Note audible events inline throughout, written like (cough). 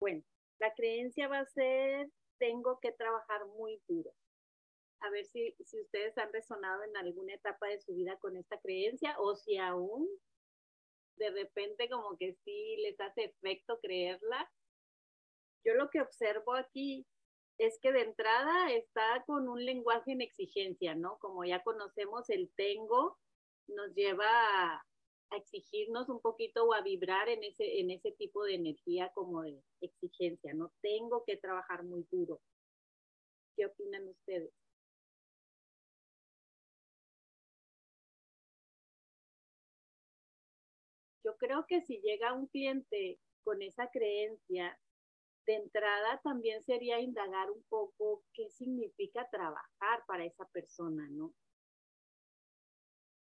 Bueno, la creencia va a ser, tengo que trabajar muy duro. A ver si, si ustedes han resonado en alguna etapa de su vida con esta creencia o si aún de repente como que sí les hace efecto creerla. Yo lo que observo aquí es que de entrada está con un lenguaje en exigencia, ¿no? Como ya conocemos, el tengo nos lleva a, exigirnos un poquito o a vibrar en ese, en ese tipo de energía como de exigencia, ¿no? Tengo que trabajar muy duro. ¿Qué opinan ustedes? Yo creo que si llega un cliente con esa creencia, de entrada también sería indagar un poco qué significa trabajar para esa persona, ¿no?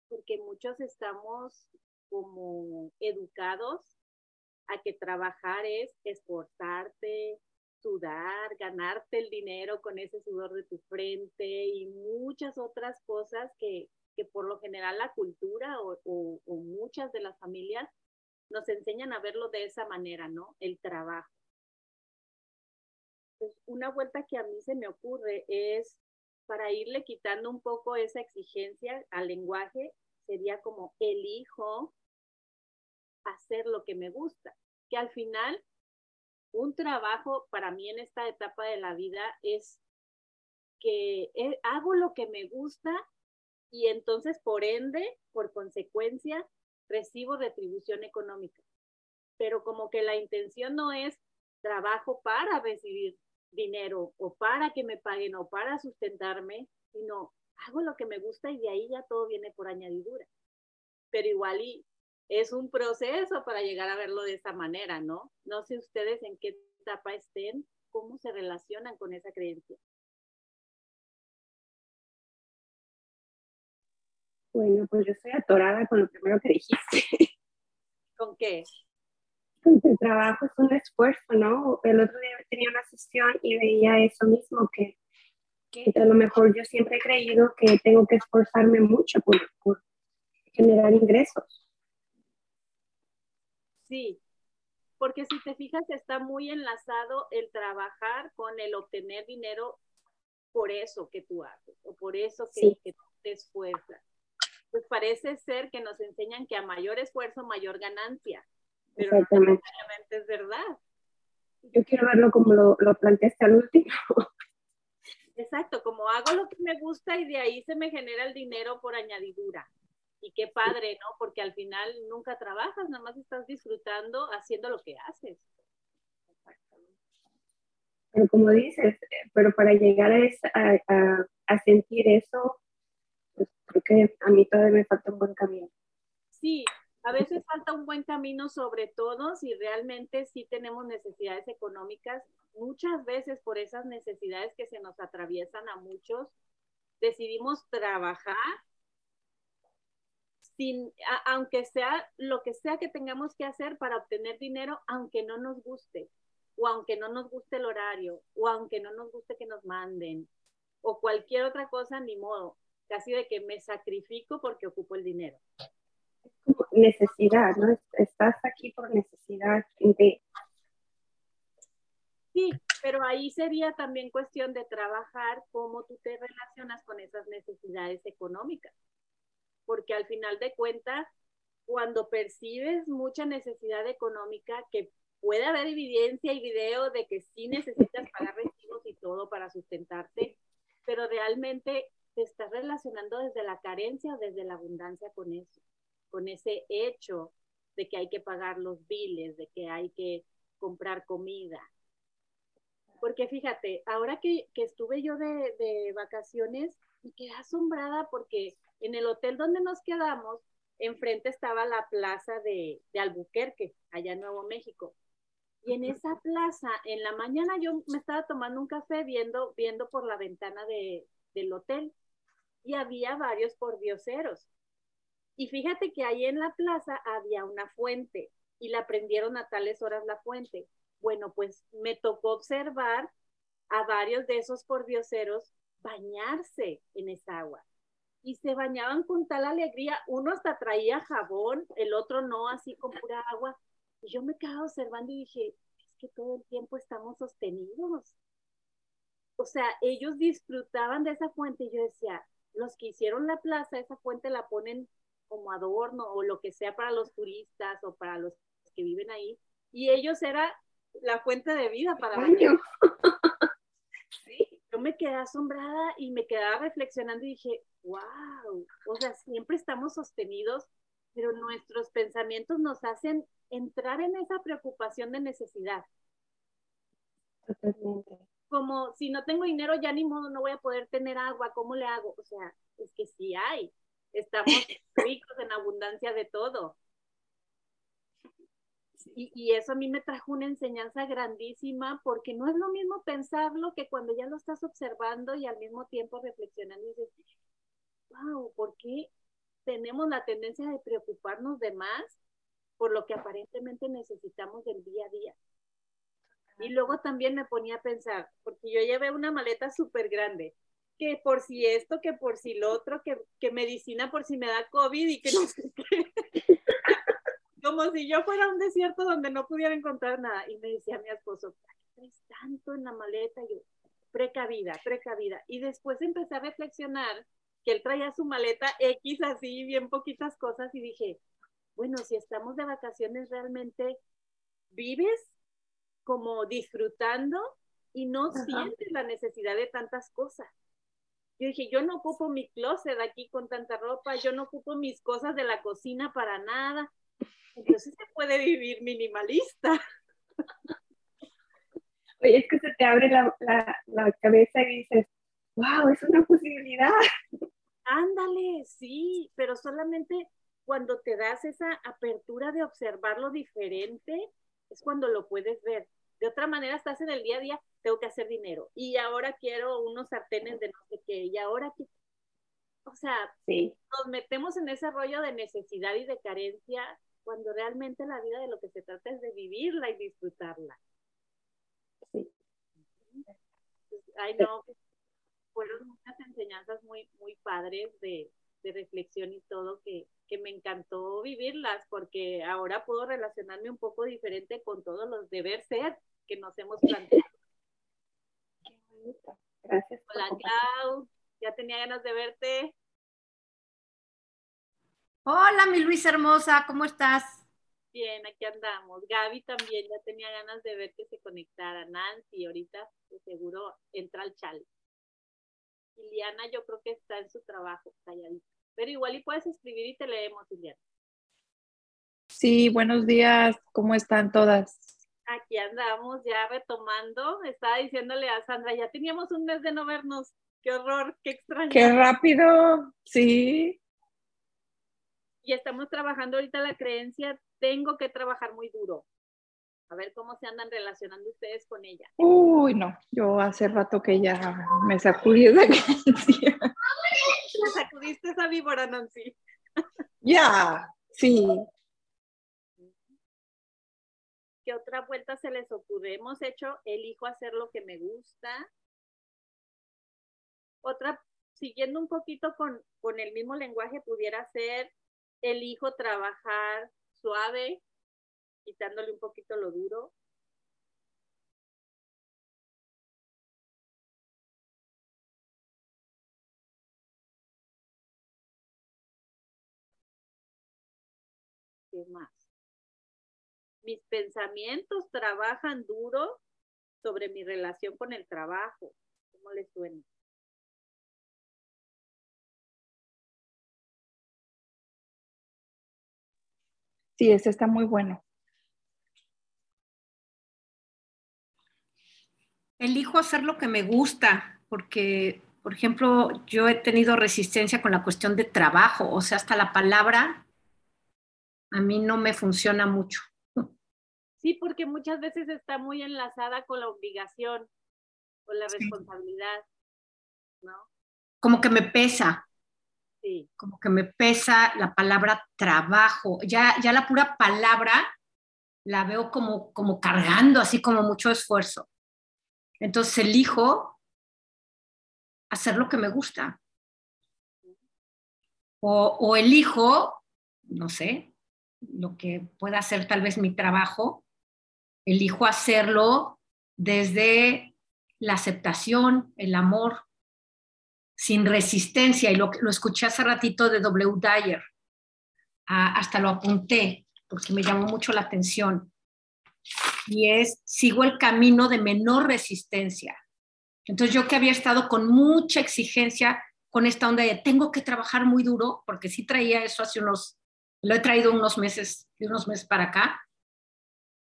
Porque muchos estamos como educados a que trabajar es esforzarte, sudar, ganarte el dinero con ese sudor de tu frente y muchas otras cosas que, que por lo general la cultura o, o muchas de las familias nos enseñan a verlo de esa manera, ¿no? El trabajo. Pues, una vuelta que a mí se me ocurre es para irle quitando un poco esa exigencia al lenguaje, sería como elijo hacer lo que me gusta, que al final un trabajo para mí en esta etapa de la vida es que hago lo que me gusta y entonces por ende, por consecuencia, recibo retribución económica. Pero como que la intención no es trabajo para recibir dinero o para que me paguen o para sustentarme, sino hago lo que me gusta y de ahí ya todo viene por añadidura. Pero igual y es un proceso para llegar a verlo de esa manera, ¿no? No sé ustedes en qué etapa estén, cómo se relacionan con esa creencia. Bueno, pues yo estoy atorada con lo primero que dijiste. ¿Con qué? (laughs) el trabajo es un esfuerzo, ¿no? El otro día tenía una sesión y veía eso mismo, que, que a lo mejor yo siempre he creído que tengo que esforzarme mucho por, por generar ingresos. Sí, porque si te fijas está muy enlazado el trabajar con el obtener dinero por eso que tú haces o por eso que, que te esfuerzas. Pues parece ser que nos enseñan que a mayor esfuerzo, mayor ganancia pero Exactamente. no es verdad. Yo quiero verlo como lo, lo planteaste al último. (laughs) Exacto, como hago lo que me gusta y de ahí se me genera el dinero por añadidura. Y qué padre, ¿no? Porque al final nunca trabajas, nada más estás disfrutando haciendo lo que haces. Pero como dices, pero para llegar a, a, a sentir eso, pues creo que a mí todavía me falta un buen camino. Sí, a veces falta un buen camino, sobre todo si realmente sí tenemos necesidades económicas. Muchas veces por esas necesidades que se nos atraviesan a muchos, decidimos trabajar sin, aunque sea lo que sea que tengamos que hacer para obtener dinero, aunque no nos guste, o aunque no nos guste el horario, o aunque no nos guste que nos manden, o cualquier otra cosa, ni modo, casi de que me sacrifico porque ocupo el dinero necesidad, ¿no? Estás aquí por necesidad de... Sí, pero ahí sería también cuestión de trabajar cómo tú te relacionas con esas necesidades económicas. Porque al final de cuentas, cuando percibes mucha necesidad económica, que puede haber evidencia y video de que sí necesitas pagar recibos y todo para sustentarte, pero realmente te estás relacionando desde la carencia o desde la abundancia con eso con ese hecho de que hay que pagar los biles, de que hay que comprar comida. Porque fíjate, ahora que, estuve yo de, vacaciones, me quedé asombrada porque en el hotel donde nos quedamos, enfrente estaba la plaza de, Albuquerque, allá en Nuevo México. Y en esa plaza, en la mañana yo me estaba tomando un café viendo, viendo por la ventana del hotel y había varios pordioseros. Y fíjate que ahí en la plaza había una fuente y la prendieron a tales horas la fuente. Bueno, pues me tocó observar a varios de esos pordioseros bañarse en esa agua. Y se bañaban con tal alegría, uno hasta traía jabón, el otro no, así con (laughs) pura agua. Y yo me quedaba observando y dije, que todo el tiempo estamos sostenidos. O sea, ellos disfrutaban de esa fuente y yo decía, los que hicieron la plaza, esa fuente la ponen como adorno o lo que sea para los turistas o para los que viven ahí. Y ellos era la fuente de vida para ellos. (laughs) sí. Yo me quedé asombrada y me quedaba reflexionando y dije, wow, o sea, siempre estamos sostenidos, pero nuestros pensamientos nos hacen entrar en esa preocupación de necesidad. Totalmente. Como si no tengo dinero, ya ni modo, no voy a poder tener agua, ¿cómo le hago? O sea, es que sí hay. Estamos ricos en abundancia de todo. Y, y, eso a mí me trajo una enseñanza grandísima porque no es lo mismo pensarlo que cuando ya lo estás observando y al mismo tiempo reflexionando y dices, wow, ¿por qué tenemos la tendencia de preocuparnos de más por lo que aparentemente necesitamos del día a día? Y luego también me ponía a pensar, porque yo llevé una maleta súper grande, que por si esto, que por si lo otro, que, que medicina por si me da COVID y que no sé qué. (laughs) Como si yo fuera a un desierto donde no pudiera encontrar nada. Y me decía mi esposo, ¿qué traes tanto en la maleta? Y yo, precavida, precavida. Y después empecé a reflexionar que él traía su maleta X así, bien poquitas cosas, y dije, bueno, si estamos de vacaciones, realmente vives como disfrutando y no sientes la necesidad de tantas cosas. Yo dije, yo no ocupo mi closet aquí con tanta ropa, yo no ocupo mis cosas de la cocina para nada. Entonces se puede vivir minimalista. Oye, es que se te abre la, la cabeza y dices, wow, es una posibilidad. Ándale, sí, pero solamente cuando te das esa apertura de observar lo diferente, es cuando lo puedes ver. De otra manera, estás en el día a día, tengo que hacer dinero. Y ahora quiero unos sartenes de no sé qué. Y ahora, que... o sea, nos metemos en ese rollo de necesidad y de carencia cuando realmente la vida de lo que se trata es de vivirla y disfrutarla. Sí. Ay, no, fueron muchas enseñanzas muy, muy padres de, de reflexión y todo que, que me encantó vivirlas porque ahora puedo relacionarme un poco diferente con todos los deber ser que nos hemos planteado. Gracias. Hola, Clau. Ya tenía ganas de verte. Hola, mi Luis hermosa, ¿cómo estás? Bien, aquí andamos. Gaby también ya tenía ganas de ver que se conectara. Nancy, ahorita pues, seguro entra al chal. Liliana, yo creo que está en su trabajo, calladita. Pero igual y puedes escribir y te leemos, Liliana. Sí, buenos días, ¿cómo están todas? Aquí andamos ya retomando. Estaba diciéndole a Sandra, ya teníamos un mes de no vernos. Qué horror, qué extraño. Qué rápido, sí. Y estamos trabajando ahorita la creencia, tengo que trabajar muy duro. A ver cómo se andan relacionando ustedes con ella. Uy, no, yo hace rato que ya me sacudí esa creencia. Me sacudiste esa víbora, Nancy. Ya, sí. ¿Qué otra vuelta se les ocurre? Hemos hecho, elijo hacer lo que me gusta. Otra, siguiendo un poquito con, con el mismo lenguaje, pudiera ser, elijo trabajar suave, quitándole un poquito lo duro. ¿Qué más? Mis pensamientos trabajan duro sobre mi relación con el trabajo. ¿Cómo les suena? Sí, ese está muy bueno. Elijo hacer lo que me gusta, porque, por ejemplo, yo he tenido resistencia con la cuestión de trabajo, o sea, hasta la palabra a mí no me funciona mucho. Sí, porque muchas veces está muy enlazada con la obligación, con la responsabilidad, ¿no? Como que me pesa. Sí. Como que me pesa la palabra trabajo. Ya, ya la pura palabra la veo como, como cargando, así como mucho esfuerzo. Entonces elijo hacer lo que me gusta. O, elijo, no sé, lo que pueda ser tal vez mi trabajo, elijo hacerlo desde la aceptación, el amor, sin resistencia. Y lo, lo escuché hace ratito de W. Dyer, ah, hasta lo apunté porque me llamó mucho la atención. Y es, sigo el camino de menor resistencia. Entonces yo que había estado con mucha exigencia, con esta onda de tengo que trabajar muy duro, porque sí traía eso hace unos, lo he traído unos meses, de unos meses para acá,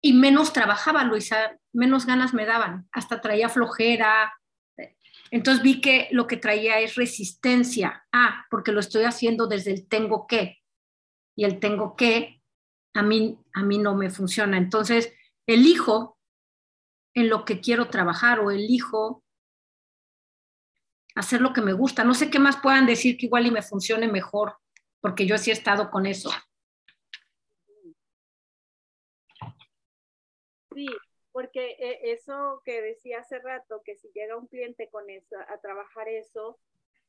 y menos trabajaba, Luisa, menos ganas me daban, hasta traía flojera. Entonces vi que lo que traía es resistencia. Ah, porque lo estoy haciendo desde el tengo que. Y el tengo que a mí, a mí no me funciona. Entonces, elijo en lo que quiero trabajar o elijo hacer lo que me gusta. No sé qué más puedan decir que igual y me funcione mejor, porque yo sí he estado con eso. Sí, porque eh, eso que decía hace rato, que si llega un cliente con eso, a trabajar eso,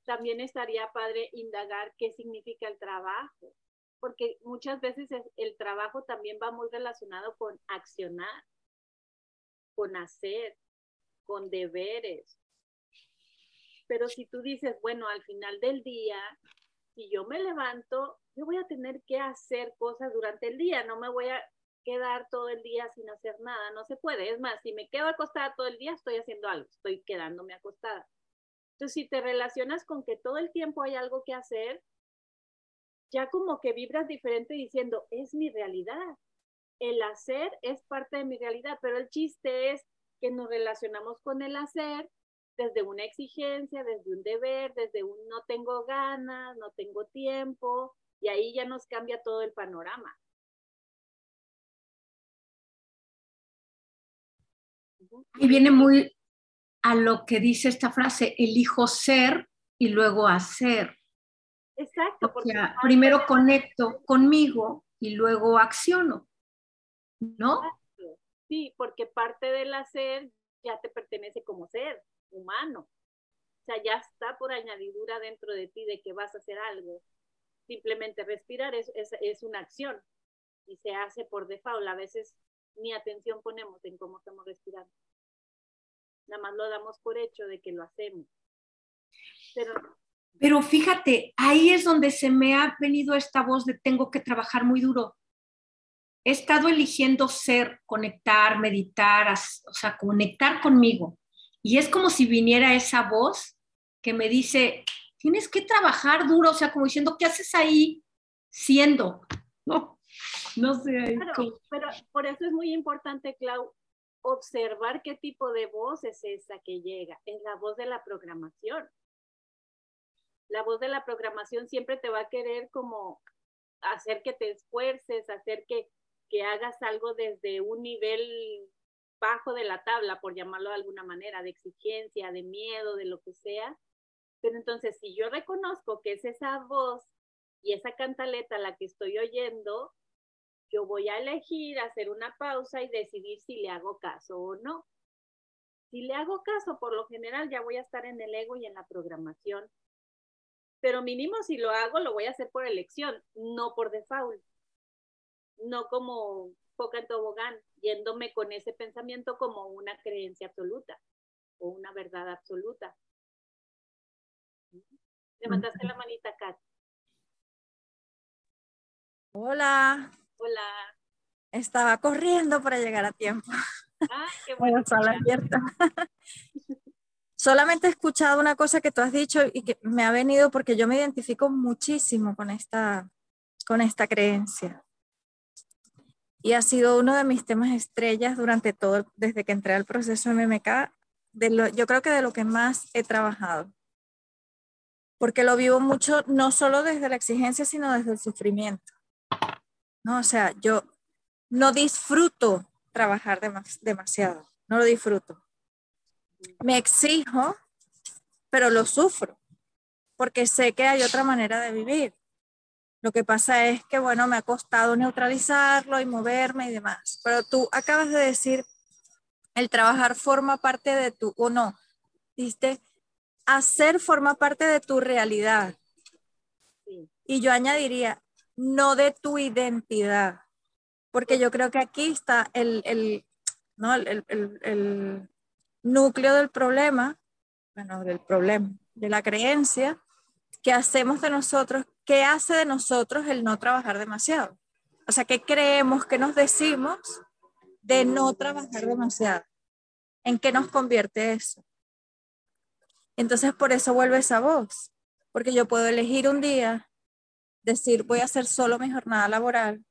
también estaría padre indagar qué significa el trabajo, porque muchas veces el trabajo también va muy relacionado con accionar, con hacer, con deberes. Pero si tú dices, bueno, al final del día, si yo me levanto, yo voy a tener que hacer cosas durante el día, no me voy a quedar todo el día sin hacer nada, no se puede. Es más, si me quedo acostada todo el día, estoy haciendo algo, estoy quedándome acostada. Entonces, si te relacionas con que todo el tiempo hay algo que hacer, ya como que vibras diferente diciendo, es mi realidad. El hacer es parte de mi realidad, pero el chiste es que nos relacionamos con el hacer desde una exigencia, desde un deber, desde un no tengo ganas, no tengo tiempo, y ahí ya nos cambia todo el panorama. Y viene muy a lo que dice esta frase, elijo ser y luego hacer. Exacto. Porque primero conecto conmigo y luego acciono, ¿no? Sí, porque parte del hacer ya te pertenece como ser humano. O sea, ya está por añadidura dentro de ti de que vas a hacer algo. Simplemente respirar es, es, es una acción y se hace por default. A veces ni atención ponemos en cómo estamos respirando. Nada más lo damos por hecho de que lo hacemos. Pero, Pero fíjate, ahí es donde se me ha venido esta voz de tengo que trabajar muy duro. He estado eligiendo ser, conectar, meditar, o sea, conectar conmigo. Y es como si viniera esa voz que me dice, tienes que trabajar duro, o sea, como diciendo, ¿qué haces ahí siendo? (laughs) No, no sé. pero por eso es muy importante, Clau, observar qué tipo de voz es esa que llega. Es la voz de la programación. La voz de la programación siempre te va a querer como hacer que te esfuerces, hacer que, que hagas algo desde un nivel bajo de la tabla, por llamarlo de alguna manera, de exigencia, de miedo, de lo que sea. Pero entonces, si yo reconozco que es esa voz y esa cantaleta la que estoy oyendo, yo voy a elegir hacer una pausa y decidir si le hago caso o no. Si le hago caso, por lo general ya voy a estar en el ego y en la programación. Pero mínimo si lo hago, lo voy a hacer por elección, no por default. No como poca en tobogán, yéndome con ese pensamiento como una creencia absoluta o una verdad absoluta. Levantaste la manita, Kat. Hola. Hola. Estaba corriendo para llegar a tiempo. Ah, qué (laughs) bueno. sala abierta. (laughs) Solamente he escuchado una cosa que tú has dicho y que me ha venido porque yo me identifico muchísimo con esta, con esta creencia. Y ha sido uno de mis temas estrellas durante todo, desde que entré al proceso MMK, de lo, yo creo que de lo que más he trabajado. Porque lo vivo mucho, no solo desde la exigencia, sino desde el sufrimiento. ¿no? O sea, yo no disfruto trabajar demasiado, no lo disfruto. Me exijo, pero lo sufro, porque sé que hay otra manera de vivir. Lo que pasa es que, bueno, me ha costado neutralizarlo y moverme y demás. Pero tú acabas de decir, el trabajar forma parte de tu, o no, dijiste, hacer forma parte de tu realidad. Y yo añadiría, no de tu identidad. Porque yo creo que aquí está el, ¿no? El, el, el núcleo del problema, bueno, del problema, de la creencia que hacemos de nosotros, ¿qué hace de nosotros el no trabajar demasiado? O sea, ¿qué creemos, qué nos decimos de no trabajar demasiado? ¿En qué nos convierte eso? Entonces, por eso vuelve esa voz, porque yo puedo elegir un día, decir, voy a hacer solo mi jornada laboral,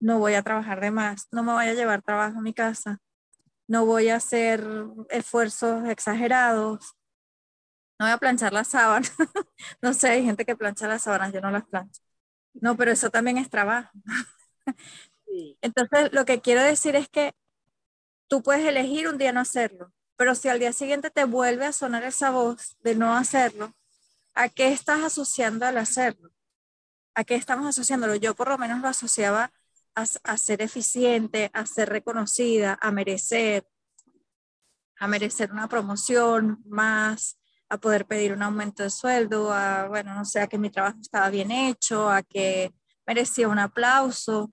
no voy a trabajar de más, no me voy a llevar trabajo a mi casa, no voy a hacer esfuerzos exagerados, no voy a planchar las sábanas. (laughs) no sé, hay gente que plancha las sábanas, yo no las plancho. No, pero eso también es trabajo. Entonces, lo que quiero decir es que tú puedes elegir un día no hacerlo, pero si al día siguiente te vuelve a sonar esa voz de no hacerlo, ¿a qué estás asociando al hacerlo? ¿A qué estamos asociándolo? Yo por lo menos lo asociaba a, ser eficiente, a ser reconocida, a merecer, a merecer una promoción más, a poder pedir un aumento de sueldo, a, bueno, no sé, que mi trabajo estaba bien hecho, a que merecía un aplauso.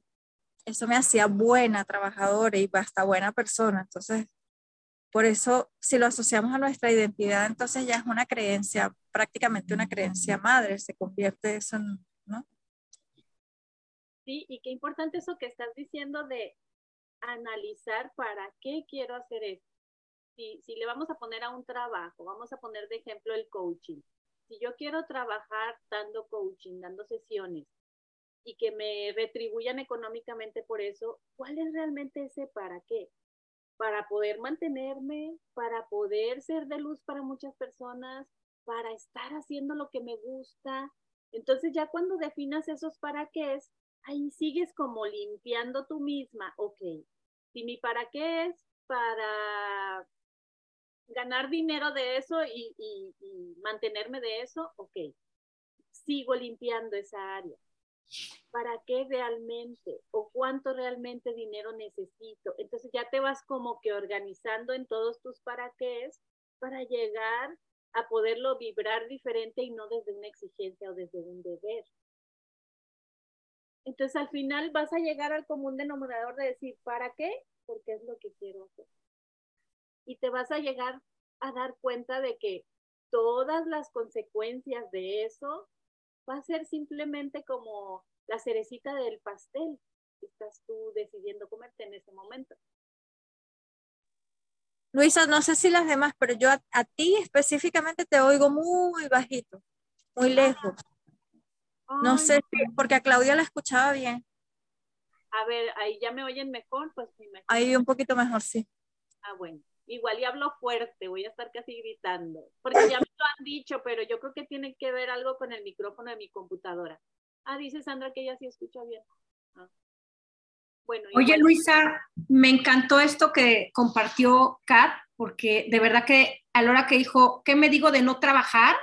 Eso me hacía buena trabajadora y hasta buena persona. Entonces, por eso, si lo asociamos a nuestra identidad, entonces ya es una creencia, prácticamente una creencia madre, se convierte eso en, ¿no? Sí, y qué importante eso que estás diciendo de analizar para qué quiero hacer esto si, le vamos a poner a un trabajo, vamos a poner de ejemplo el coaching. Si yo quiero trabajar dando coaching, dando sesiones y que me retribuyan económicamente por eso, ¿cuál es realmente ese para qué? Para poder mantenerme, para poder ser de luz para muchas personas, para estar haciendo lo que me gusta. Entonces ya cuando definas esos para qué es, ahí sigues como limpiando tú misma, ok, si mi para qué es para ganar dinero de eso y, mantenerme de eso, ok, sigo limpiando esa área. ¿Para qué realmente o cuánto realmente dinero necesito? Entonces ya te vas como que organizando en todos tus para qué para llegar a poderlo vibrar diferente y no desde una exigencia o desde un deber. Entonces al final vas a llegar al común denominador de decir, ¿para qué? Porque es lo que quiero hacer y te vas a llegar a dar cuenta de que todas las consecuencias de eso va a ser simplemente como la cerecita del pastel que estás tú decidiendo comerte en ese momento. Luisa, no sé si las demás, pero yo a, ti específicamente te oigo muy bajito, muy lejos. No sé si, porque a Claudia la escuchaba bien. A ver, ahí ya me oyen mejor, pues Ahí un poquito mejor, sí. Ah, bueno igual y hablo fuerte, voy a estar casi gritando, porque ya me lo han dicho, pero yo creo que tiene que ver algo con el micrófono de mi computadora. Ah, dice Sandra que ella sí escucha bien. Ah. Bueno, Oye, Luisa, me encantó esto que compartió Kat, porque de verdad que a la hora que dijo, ¿qué me digo de no trabajar?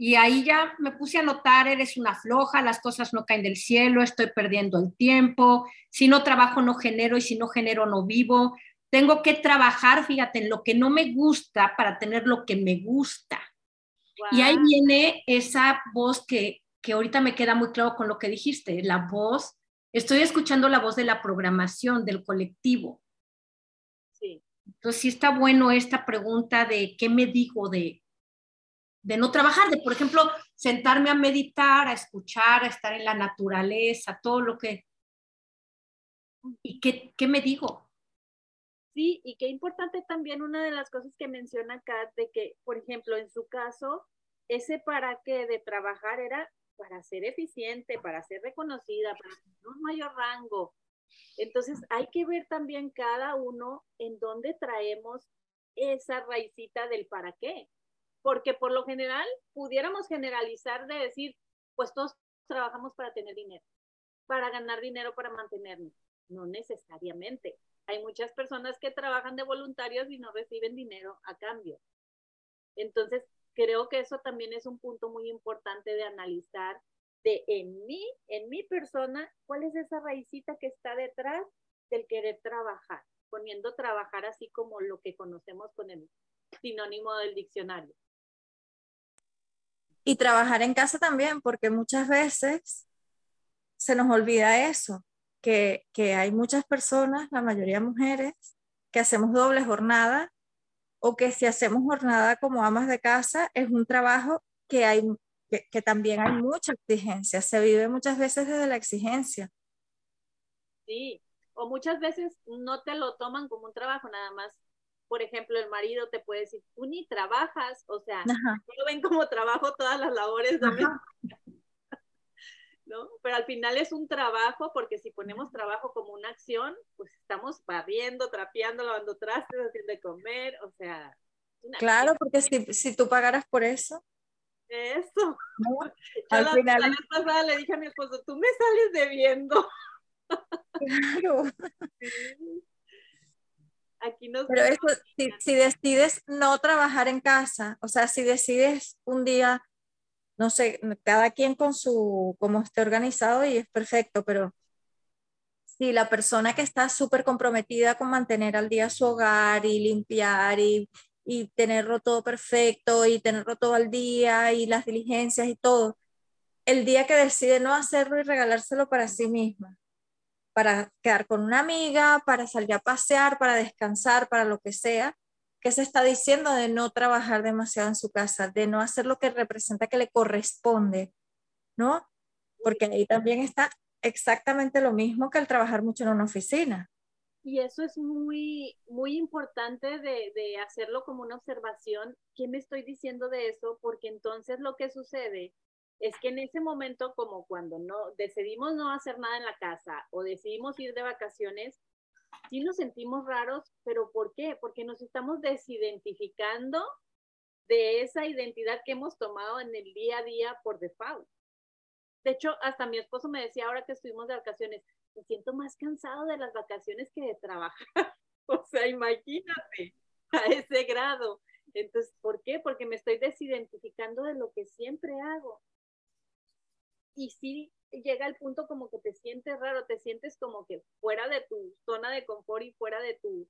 Y ahí ya me puse a notar, eres una floja, las cosas no caen del cielo, estoy perdiendo el tiempo, si no trabajo no genero y si no genero no vivo. Tengo que trabajar, fíjate, en lo que no me gusta para tener lo que me gusta. Y ahí viene esa voz que, que ahorita me queda muy claro con lo que dijiste, la voz, estoy escuchando la voz de la programación, del colectivo. Sí. Entonces sí está bueno esta pregunta de qué me digo de, de no trabajar, de por ejemplo sentarme a meditar, a escuchar, a estar en la naturaleza, todo lo que... ¿Y qué, qué me digo? Sí, y qué importante también una de las cosas que menciona Kat, de que, por ejemplo, en su caso, ese para qué de trabajar era para ser eficiente, para ser reconocida, para tener un mayor rango. Entonces, hay que ver también cada uno en dónde traemos esa raicita del para qué. Porque por lo general pudiéramos generalizar de decir, pues todos trabajamos para tener dinero, para ganar dinero, para mantenernos. No necesariamente hay muchas personas que trabajan de voluntarios y no reciben dinero a cambio. Entonces, creo que eso también es un punto muy importante de analizar de en mí, en mi persona, cuál es esa raicita que está detrás del querer trabajar, poniendo trabajar así como lo que conocemos con el sinónimo del diccionario. Y trabajar en casa también, porque muchas veces se nos olvida eso, que, hay muchas personas, la mayoría mujeres, que hacemos doble jornada o que si hacemos jornada como amas de casa, es un trabajo que, hay, que, también hay mucha exigencia, se vive muchas veces desde la exigencia. Sí, o muchas veces no te lo toman como un trabajo, nada más. Por ejemplo, el marido te puede decir, tú ni trabajas, o sea, no lo ven como trabajo todas las labores (laughs) ¿no? Pero al final es un trabajo, porque si ponemos trabajo como una acción, pues estamos barriendo, trapeando, lavando trastes, haciendo de comer, o sea. Claro, porque si, si, tú pagaras por eso. Eso. (laughs) al la, final. La vez pasada le dije a mi esposo, tú me sales debiendo. (laughs) Claro. Aquí nos Pero eso, si, si decides no trabajar en casa, o sea, si decides un día no sé, cada quien con su, cómo esté organizado y es perfecto, pero si la persona que está súper comprometida con mantener al día su hogar y limpiar y, y tenerlo todo perfecto y tenerlo todo al día y las diligencias y todo, el día que decide no hacerlo y regalárselo para sí misma, para quedar con una amiga, para salir a pasear, para descansar, para lo que sea, ¿Qué se está diciendo de no trabajar demasiado en su casa, de no hacer lo que representa que le corresponde, ¿no? Porque ahí también está exactamente lo mismo que el trabajar mucho en una oficina. Y eso es muy, muy importante de, de hacerlo como una observación. ¿Qué me estoy diciendo de eso? Porque entonces lo que sucede es que en ese momento, como cuando no decidimos no hacer nada en la casa o decidimos ir de vacaciones, sí nos sentimos raros, pero ¿por qué? Porque nos estamos desidentificando de esa identidad que hemos tomado en el día a día por default. De hecho, hasta mi esposo me decía ahora que estuvimos de vacaciones, me siento más cansado de las vacaciones que de trabajar. (laughs) o sea, imagínate a ese grado. Entonces, ¿por qué? Porque me estoy desidentificando de lo que siempre hago. Y sí, llega el punto como que te sientes raro, te sientes como que fuera de tu zona de confort y fuera de tu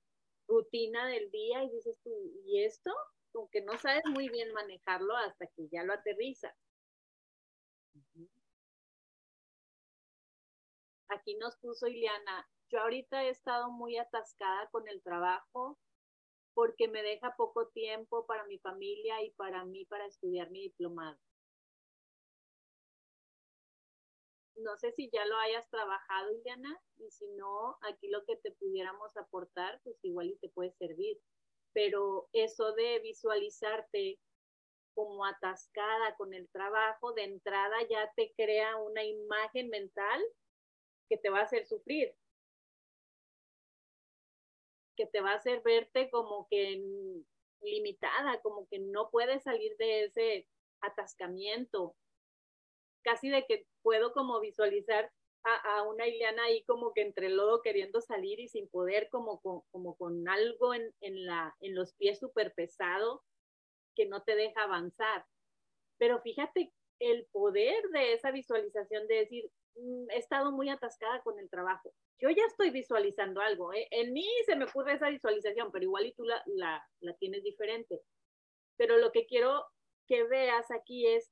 rutina del día y dices tú, ¿y esto? Como que no sabes muy bien manejarlo hasta que ya lo aterrizas. Aquí nos puso Ileana, yo ahorita he estado muy atascada con el trabajo porque me deja poco tiempo para mi familia y para mí para estudiar mi diplomado. No sé si ya lo hayas trabajado, Iliana, y si no, aquí lo que te pudiéramos aportar, pues igual y te puede servir. Pero eso de visualizarte como atascada con el trabajo, de entrada ya te crea una imagen mental que te va a hacer sufrir, que te va a hacer verte como que limitada, como que no puedes salir de ese atascamiento, casi de que puedo como visualizar a, una Ileana ahí como que entre el lodo queriendo salir y sin poder, como con, como con algo en, en, la, en los pies súper pesado que no te deja avanzar. Pero fíjate el poder de esa visualización de decir, mm, he estado muy atascada con el trabajo. Yo ya estoy visualizando algo. ¿eh? En mí se me ocurre esa visualización, pero igual y tú la, la, la tienes diferente. Pero lo que quiero que veas aquí es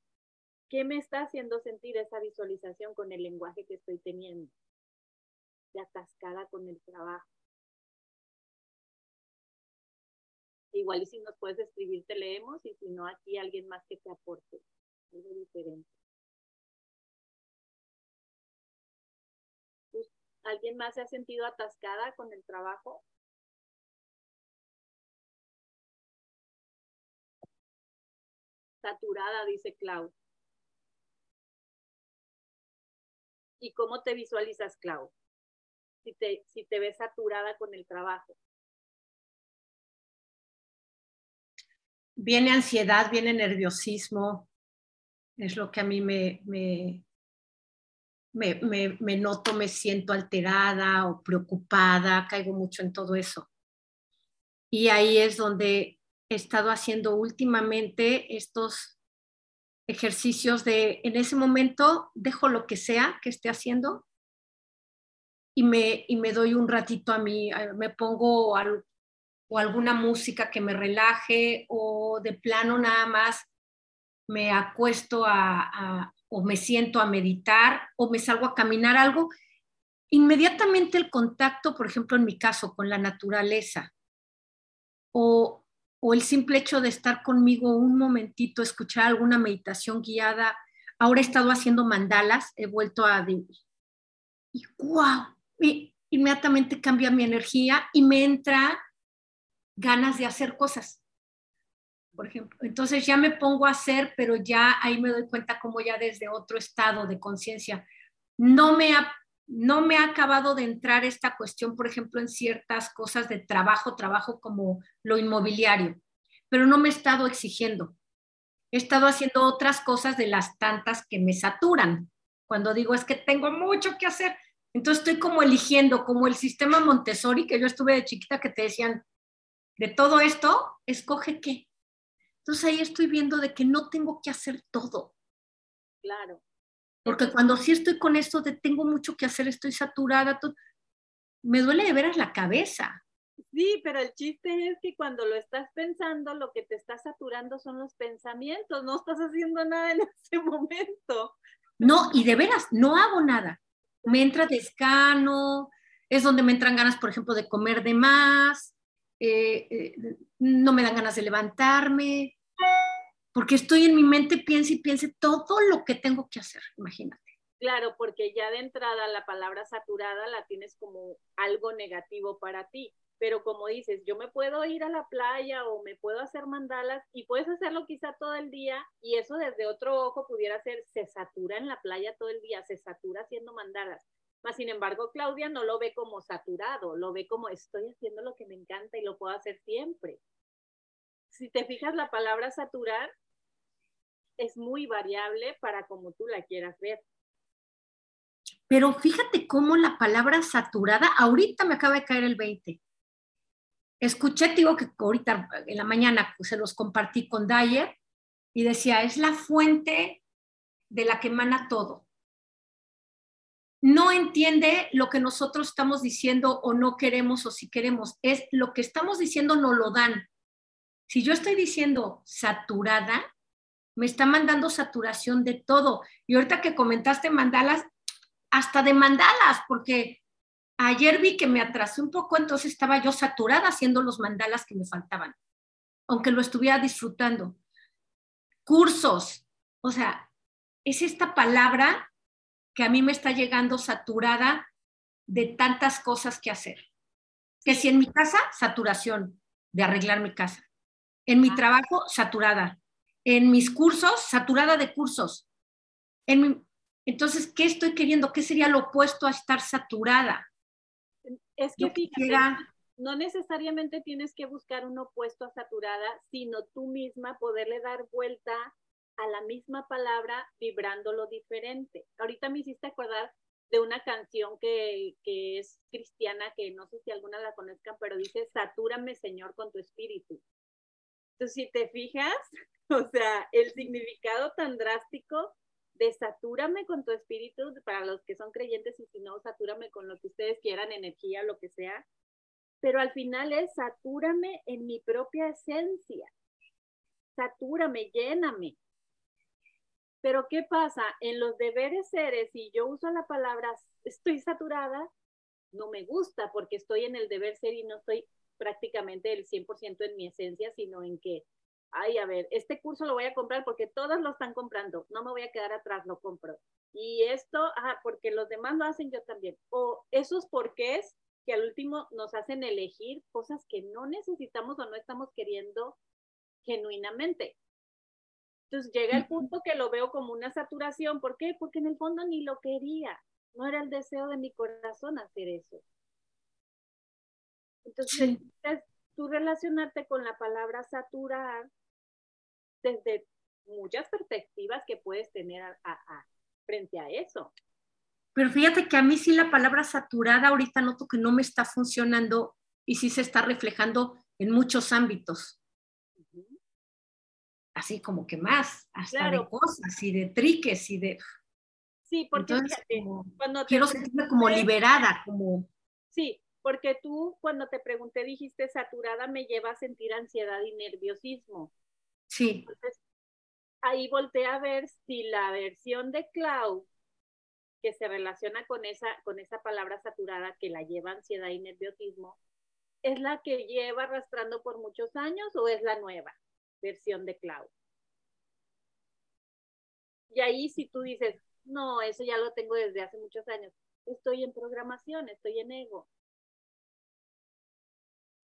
¿Qué me está haciendo sentir esa visualización con el lenguaje que estoy teniendo? De atascada con el trabajo. Igual y si nos puedes escribir, te leemos y si no, aquí alguien más que te aporte algo diferente. ¿Alguien más se ha sentido atascada con el trabajo? Saturada, dice Clau. ¿Y cómo te visualizas, Clau? Si te, ves saturada con el trabajo. Viene ansiedad, viene nerviosismo, es lo que a mí me, me, noto, me siento alterada o preocupada, caigo mucho en todo eso. Y ahí es donde he estado haciendo últimamente estos ejercicios de, en ese momento, dejo lo que sea que esté haciendo y me, y me doy un ratito a mí, me pongo o alguna música que me relaje o de plano nada más me acuesto a, o me siento a meditar o me salgo a caminar algo inmediatamente el contacto, por ejemplo, en mi caso, con la naturaleza, o, o el simple hecho de estar conmigo un momentito, escuchar alguna meditación guiada. Ahora he estado haciendo mandalas, he vuelto a... Y wow, inmediatamente cambia mi energía y me entra ganas de hacer cosas. Por ejemplo, entonces ya me pongo a hacer, pero ya ahí me doy cuenta como ya desde otro estado de conciencia. No me ha no me ha acabado de entrar esta cuestión, por ejemplo, en ciertas cosas de trabajo, trabajo como lo inmobiliario, pero no me he estado exigiendo. He estado haciendo otras cosas de las tantas que me saturan. Cuando digo es que tengo mucho que hacer, entonces estoy como eligiendo, como el sistema Montessori que yo estuve de chiquita que te decían, de todo esto, escoge qué. Entonces ahí estoy viendo de que no tengo que hacer todo. Claro. Porque cuando sí estoy con esto de tengo mucho que hacer, estoy saturada, me duele de veras la cabeza. Sí, pero el chiste es que cuando lo estás pensando, lo que te está saturando son los pensamientos, no estás haciendo nada en (laughs) ese momento. No, y de veras, no hago nada. Me entra descano, es donde me entran ganas, por ejemplo, de comer de más, eh, eh, no me dan ganas de levantarme, porque estoy en mi mente, piense y piense todo lo que tengo que hacer, imagínate. Claro, porque ya de entrada la palabra saturada la tienes como algo negativo para ti, pero como dices, yo me puedo ir a la playa o me puedo hacer mandalas y puedes hacerlo quizá todo el día y eso desde otro ojo pudiera ser, se satura en la playa todo el día, se satura haciendo mandalas. Mas, sin embargo, Claudia no lo ve como saturado, lo ve como estoy haciendo lo que me encanta y lo puedo hacer siempre. Si te fijas, la palabra saturar es muy variable para como tú la quieras ver. Pero fíjate cómo la palabra saturada, ahorita me acaba de caer el 20. Escuché, digo que ahorita en la mañana se los compartí con Dyer y decía, es la fuente de la que emana todo. No entiende lo que nosotros estamos diciendo o no queremos o si queremos, es lo que estamos diciendo no lo dan. Si yo estoy diciendo saturada, me está mandando saturación de todo. Y ahorita que comentaste mandalas, hasta de mandalas, porque ayer vi que me atrasé un poco, entonces estaba yo saturada haciendo los mandalas que me faltaban, aunque lo estuviera disfrutando. Cursos, o sea, es esta palabra que a mí me está llegando saturada de tantas cosas que hacer. Que si en mi casa, saturación de arreglar mi casa. En mi trabajo, saturada en mis cursos, saturada de cursos. entonces, ¿qué estoy queriendo? ¿Qué sería lo opuesto a estar saturada? Es que fíjate, no necesariamente tienes que buscar un opuesto a saturada, sino tú misma poderle dar vuelta a la misma palabra vibrándolo diferente. Ahorita me hiciste acordar de una canción que, que es cristiana, que no sé si alguna la conozcan, pero dice, satúrame Señor con tu espíritu. Entonces, si te fijas, (laughs) o sea, el significado tan drástico de satúrame con tu espíritu, para los que son creyentes y si no, satúrame con lo que ustedes quieran, energía, lo que sea, pero al final es satúrame en mi propia esencia, satúrame, lléname. Pero ¿qué pasa? En los deberes seres, si yo uso la palabra estoy saturada, no me gusta porque estoy en el deber ser y no estoy prácticamente el 100% en mi esencia, sino en que, ay, a ver, este curso lo voy a comprar porque todos lo están comprando, no me voy a quedar atrás, lo compro. Y esto, ajá, porque los demás lo hacen yo también. O esos porqués que al último nos hacen elegir cosas que no necesitamos o no estamos queriendo genuinamente. Entonces llega el punto que lo veo como una saturación. ¿Por qué? Porque en el fondo ni lo quería. No era el deseo de mi corazón hacer eso. Entonces, tú relacionarte con la palabra saturar desde muchas perspectivas que puedes tener frente a eso. Pero fíjate que a mí sí la palabra saturada ahorita noto que no me está funcionando y sí se está reflejando en muchos ámbitos. Así como que más, hasta de cosas y de triques y de... Sí, porque cuando quiero sentirme como liberada, como... Sí, porque tú cuando te pregunté dijiste saturada me lleva a sentir ansiedad y nerviosismo. Sí. Entonces, ahí volteé a ver si la versión de Cloud que se relaciona con esa, con esa palabra saturada que la lleva ansiedad y nerviosismo, ¿es la que lleva arrastrando por muchos años o es la nueva versión de Cloud? Y ahí si tú dices, no, eso ya lo tengo desde hace muchos años, estoy en programación, estoy en ego.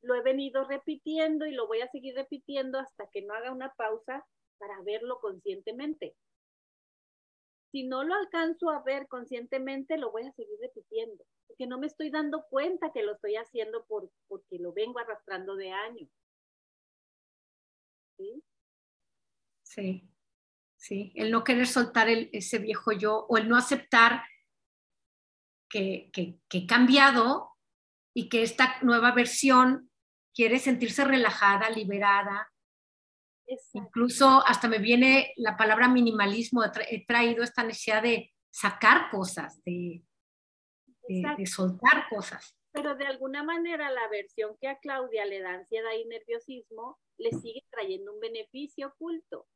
Lo he venido repitiendo y lo voy a seguir repitiendo hasta que no haga una pausa para verlo conscientemente. Si no lo alcanzo a ver conscientemente, lo voy a seguir repitiendo, porque no me estoy dando cuenta que lo estoy haciendo por, porque lo vengo arrastrando de años. ¿Sí? Sí, sí. El no querer soltar ese viejo yo o el no aceptar que, que, que he cambiado y que esta nueva versión quiere sentirse relajada, liberada, Incluso hasta me viene la palabra minimalismo, he traído esta necesidad de sacar cosas, de, de, soltar cosas. Pero de alguna manera la versión que a Claudia le da ansiedad y nerviosismo le sigue trayendo un beneficio oculto.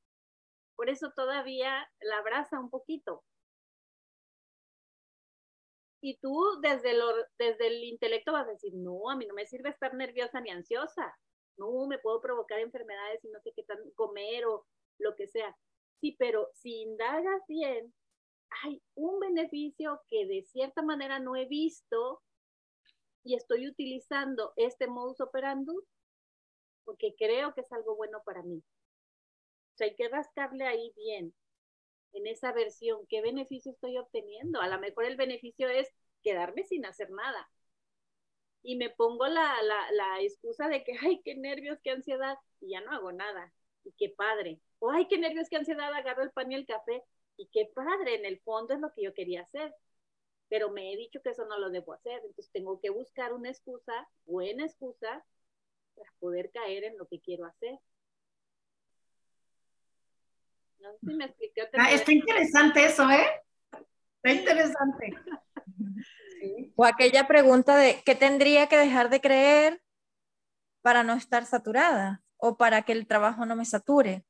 Por eso todavía la abraza un poquito. Y tú desde, lo, desde el intelecto vas a decir, no, a mí no me sirve estar nerviosa ni ansiosa no, me puedo provocar enfermedades y no sé qué tan comer o lo que sea. Sí, pero si indagas bien, hay un beneficio que de cierta manera no he visto y estoy utilizando este modus operandi porque creo que es algo bueno para mí. O sea, hay que rascarle ahí bien, en esa versión, qué beneficio estoy obteniendo. A lo mejor el beneficio es quedarme sin hacer nada, y me pongo la, excusa de que, ay, qué nervios, qué ansiedad, y ya no hago nada, y qué padre. O, ay, qué nervios, qué ansiedad, agarro el pan y el café, y qué padre, en el fondo es lo que yo quería hacer, pero me he dicho que eso no lo debo hacer, entonces tengo que buscar una excusa, buena excusa, para poder caer en lo que quiero hacer. No sé si me expliqué. Ah, está interesante eso, ¿eh? Está interesante. (laughs) O aquella pregunta de qué tendría que dejar de creer para no estar saturada o para que el trabajo no me sature.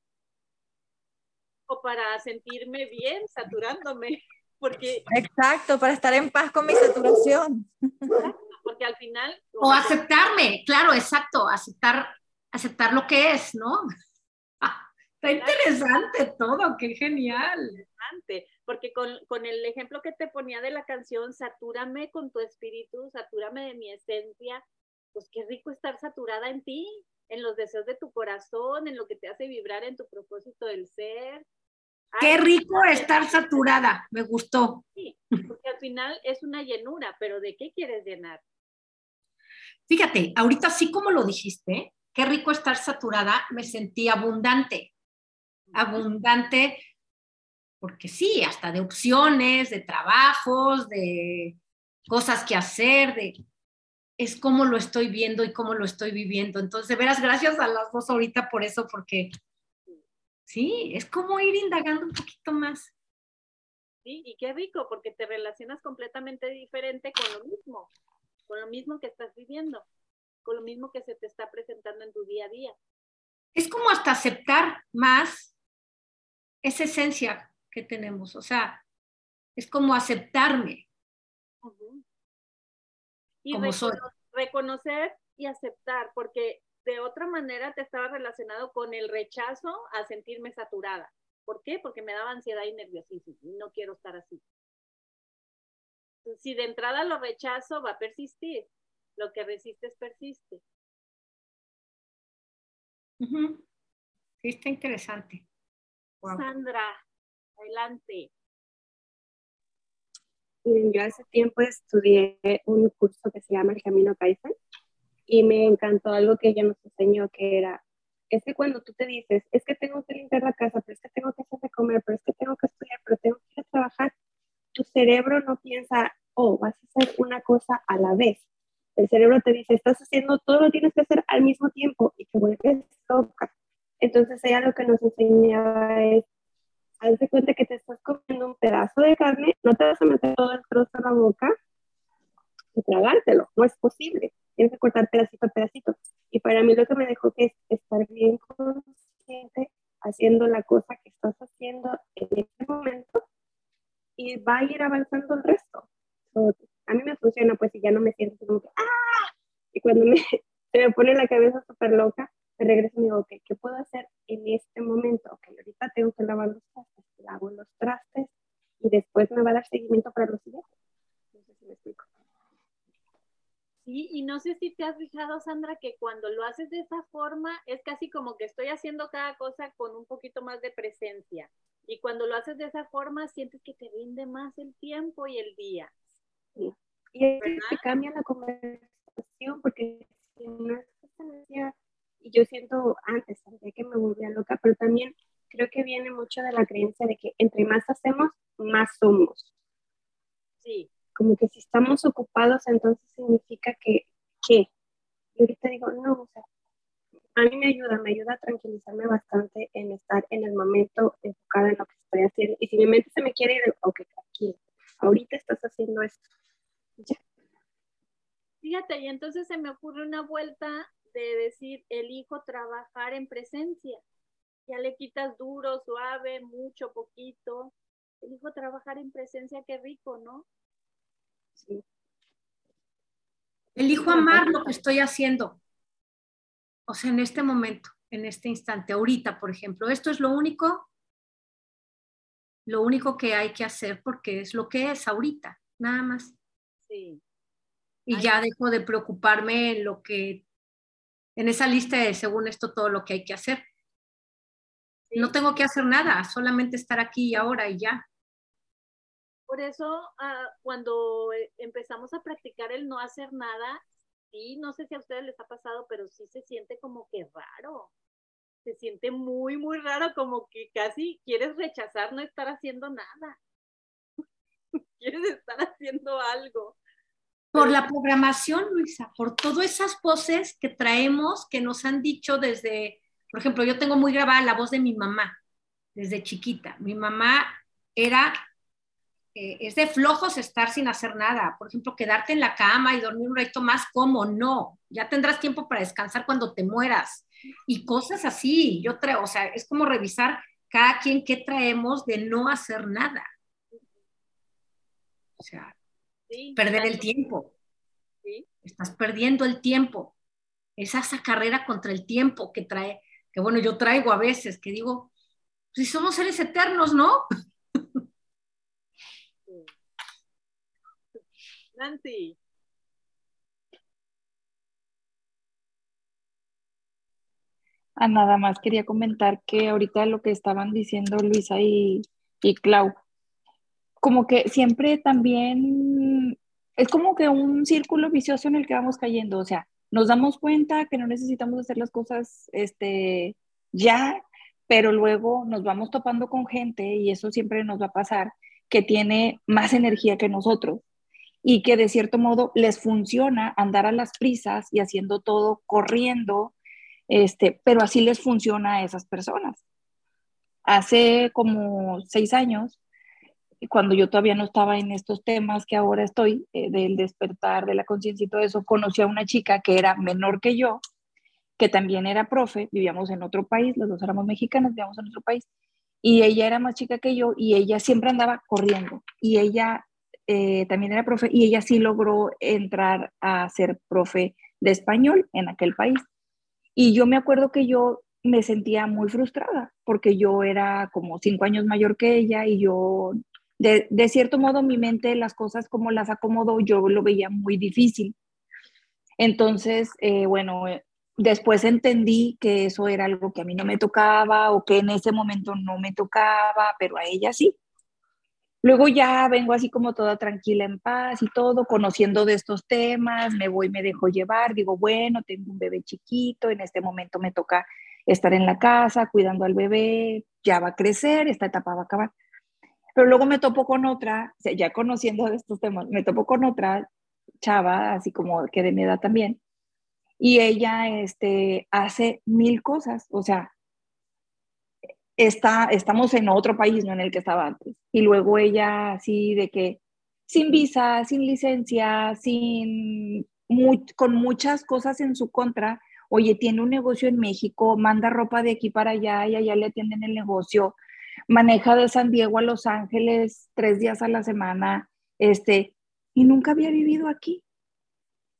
O para sentirme bien saturándome. (laughs) Porque... Exacto, para estar en paz con mi saturación. Porque al final... O aceptarme, claro, exacto, aceptar, aceptar lo que es, ¿no? Está interesante todo, qué genial. Porque con, el ejemplo que te ponía de la canción, satúrame con tu espíritu, satúrame de mi esencia, pues qué rico estar saturada en ti, en los deseos de tu corazón, en lo que te hace vibrar en tu propósito del ser. Qué rico estar saturada, me gustó. Sí, porque al final es una llenura, pero ¿de qué quieres llenar? Fíjate, ahorita así como lo dijiste, qué rico estar saturada, me sentí abundante, abundante porque sí, hasta de opciones, de trabajos, de cosas que hacer, de es cómo lo estoy viendo y cómo lo estoy viviendo. Entonces, de veras, gracias a las dos ahorita por eso, porque sí, es como ir indagando un poquito más. Sí, y qué rico, porque te relacionas completamente diferente con lo mismo, con lo mismo que estás viviendo, con lo mismo que se te está presentando en tu día a día. Es como hasta aceptar más esa esencia que tenemos. O sea, es como aceptarme. Y reconocer y aceptar, porque de otra manera te estaba relacionado con el rechazo a sentirme saturada. ¿Por qué? Porque me daba ansiedad y nerviosismo. Y no quiero estar así. Si de entrada lo rechazo, va a persistir. Lo que resistes persiste. Sí, está interesante. Sandra, Adelante. Yo hace tiempo estudié un curso que se llama El Camino Kaizen y me encantó algo que ella nos enseñó que era, es que cuando tú te dices, es que tengo que limpiar la casa, pero es que tengo que hacer de comer, pero es que tengo que estudiar, pero tengo que ir a trabajar, tu cerebro no piensa, oh, vas a hacer una cosa a la vez. El cerebro te dice, estás haciendo todo lo tienes que hacer al mismo tiempo y te vuelves loca. Entonces ella lo que nos enseñaba es, haz de cuenta que te estás comiendo un pedazo de carne, no te vas a meter todo el trozo a la boca y tragártelo, no es posible. Tienes que cortar pedacito a pedacito. Y para mí lo que me dejó que es estar bien consciente haciendo la cosa que estás haciendo en este momento y y va a ir avanzando el resto. a mí me funciona, pues, si ya no me siento como que, ¡ah! Y cuando me, (laughs) se me pone la cabeza súper loca, me regreso y digo, ok, ¿qué puedo hacer en este momento? Ok, ahorita tengo que lavar los trastes, lavo los trastes y después me va a dar seguimiento para los siguientes. No sé si me explico. Sí, y no sé si te has fijado, Sandra, que cuando lo haces de esa forma es casi como que estoy haciendo cada cosa con un poquito más de presencia. Y cuando lo haces de esa forma, sientes que te rinde más el tiempo y el día. Sí. Y es que cambia la conversación porque si no es y yo siento antes, sentía que me volvía loca, pero también creo que viene mucho de la creencia de que entre más hacemos, más somos. Sí. Como que si estamos ocupados, entonces significa que, ¿qué? Y ahorita digo, no, o sea, a mí me ayuda, me ayuda a tranquilizarme bastante en estar en el momento enfocada en lo que estoy haciendo. Y si mi mente se me quiere ir, ok, aquí, ahorita estás haciendo esto. Ya. Fíjate, y entonces se me ocurre una vuelta de decir, elijo trabajar en presencia. Ya le quitas duro, suave, mucho, poquito. Elijo trabajar en presencia, qué rico, ¿no? Sí. Elijo amar lo que estoy haciendo. O sea, en este momento, en este instante, ahorita, por ejemplo, esto es lo único, lo único que hay que hacer porque es lo que es ahorita, nada más. Sí. Y ya dejo de preocuparme en lo que, en esa lista de según esto todo lo que hay que hacer. No tengo que hacer nada, solamente estar aquí y ahora y ya. Por eso, ah, cuando eh, empezamos a practicar el no hacer nada, sí, no sé si a ustedes les ha pasado, pero sí se siente como que raro. Se siente muy, muy raro, como que casi quieres rechazar no estar haciendo nada. (laughs) quieres estar haciendo algo. Por la programación, Luisa, por todas esas voces que traemos, que nos han dicho desde, por ejemplo, yo tengo muy grabada la voz de mi mamá, desde chiquita. Mi mamá era eh, es de flojos estar sin hacer nada. Por ejemplo, quedarte en la cama y dormir un rato más, ¿cómo? No, ya tendrás tiempo para descansar cuando te mueras. Y cosas así, yo traigo, o sea, es como revisar cada quien qué traemos de no hacer nada. O sea, perder el tiempo. Estás perdiendo el tiempo. Es esa carrera contra el tiempo que trae, que bueno, yo traigo a veces, que digo, si somos seres eternos, ¿no? Nancy. Ah, nada más quería comentar que ahorita lo que estaban diciendo Luisa y, y Clau, como que siempre también es como que un círculo vicioso en el que vamos cayendo, o sea, nos damos cuenta que no necesitamos hacer las cosas este, ya, pero luego nos vamos topando con gente y eso siempre nos va a pasar, que tiene más energía que nosotros y que de cierto modo les funciona andar a las prisas y haciendo todo corriendo, este, pero así les funciona a esas personas. Hace como seis años, cuando yo todavía no estaba en estos temas que ahora estoy, eh, del despertar, de la conciencia y todo eso, conocí a una chica que era menor que yo, que también era profe, vivíamos en otro país, los dos éramos mexicanos, vivíamos en otro país, y ella era más chica que yo y ella siempre andaba corriendo y ella eh, también era profe y ella sí logró entrar a ser profe de español en aquel país. Y yo me acuerdo que yo me sentía muy frustrada porque yo era como cinco años mayor que ella y yo, de, de cierto modo, mi mente, las cosas como las acomodó, yo lo veía muy difícil. Entonces, eh, bueno, eh, después entendí que eso era algo que a mí no me tocaba o que en ese momento no me tocaba, pero a ella sí. Luego ya vengo así como toda tranquila, en paz y todo, conociendo de estos temas, me voy, me dejo llevar, digo, bueno, tengo un bebé chiquito, en este momento me toca estar en la casa cuidando al bebé, ya va a crecer, esta etapa va a acabar. Pero luego me topo con otra, ya conociendo estos temas, me topo con otra chava, así como que de mi edad también, y ella este, hace mil cosas, o sea, está, estamos en otro país, no en el que estaba antes. Y luego ella así de que sin visa, sin licencia, sin con muchas cosas en su contra. Oye, tiene un negocio en México, manda ropa de aquí para allá y allá le atienden el negocio. Maneja de San Diego a Los Ángeles tres días a la semana, este, y nunca había vivido aquí.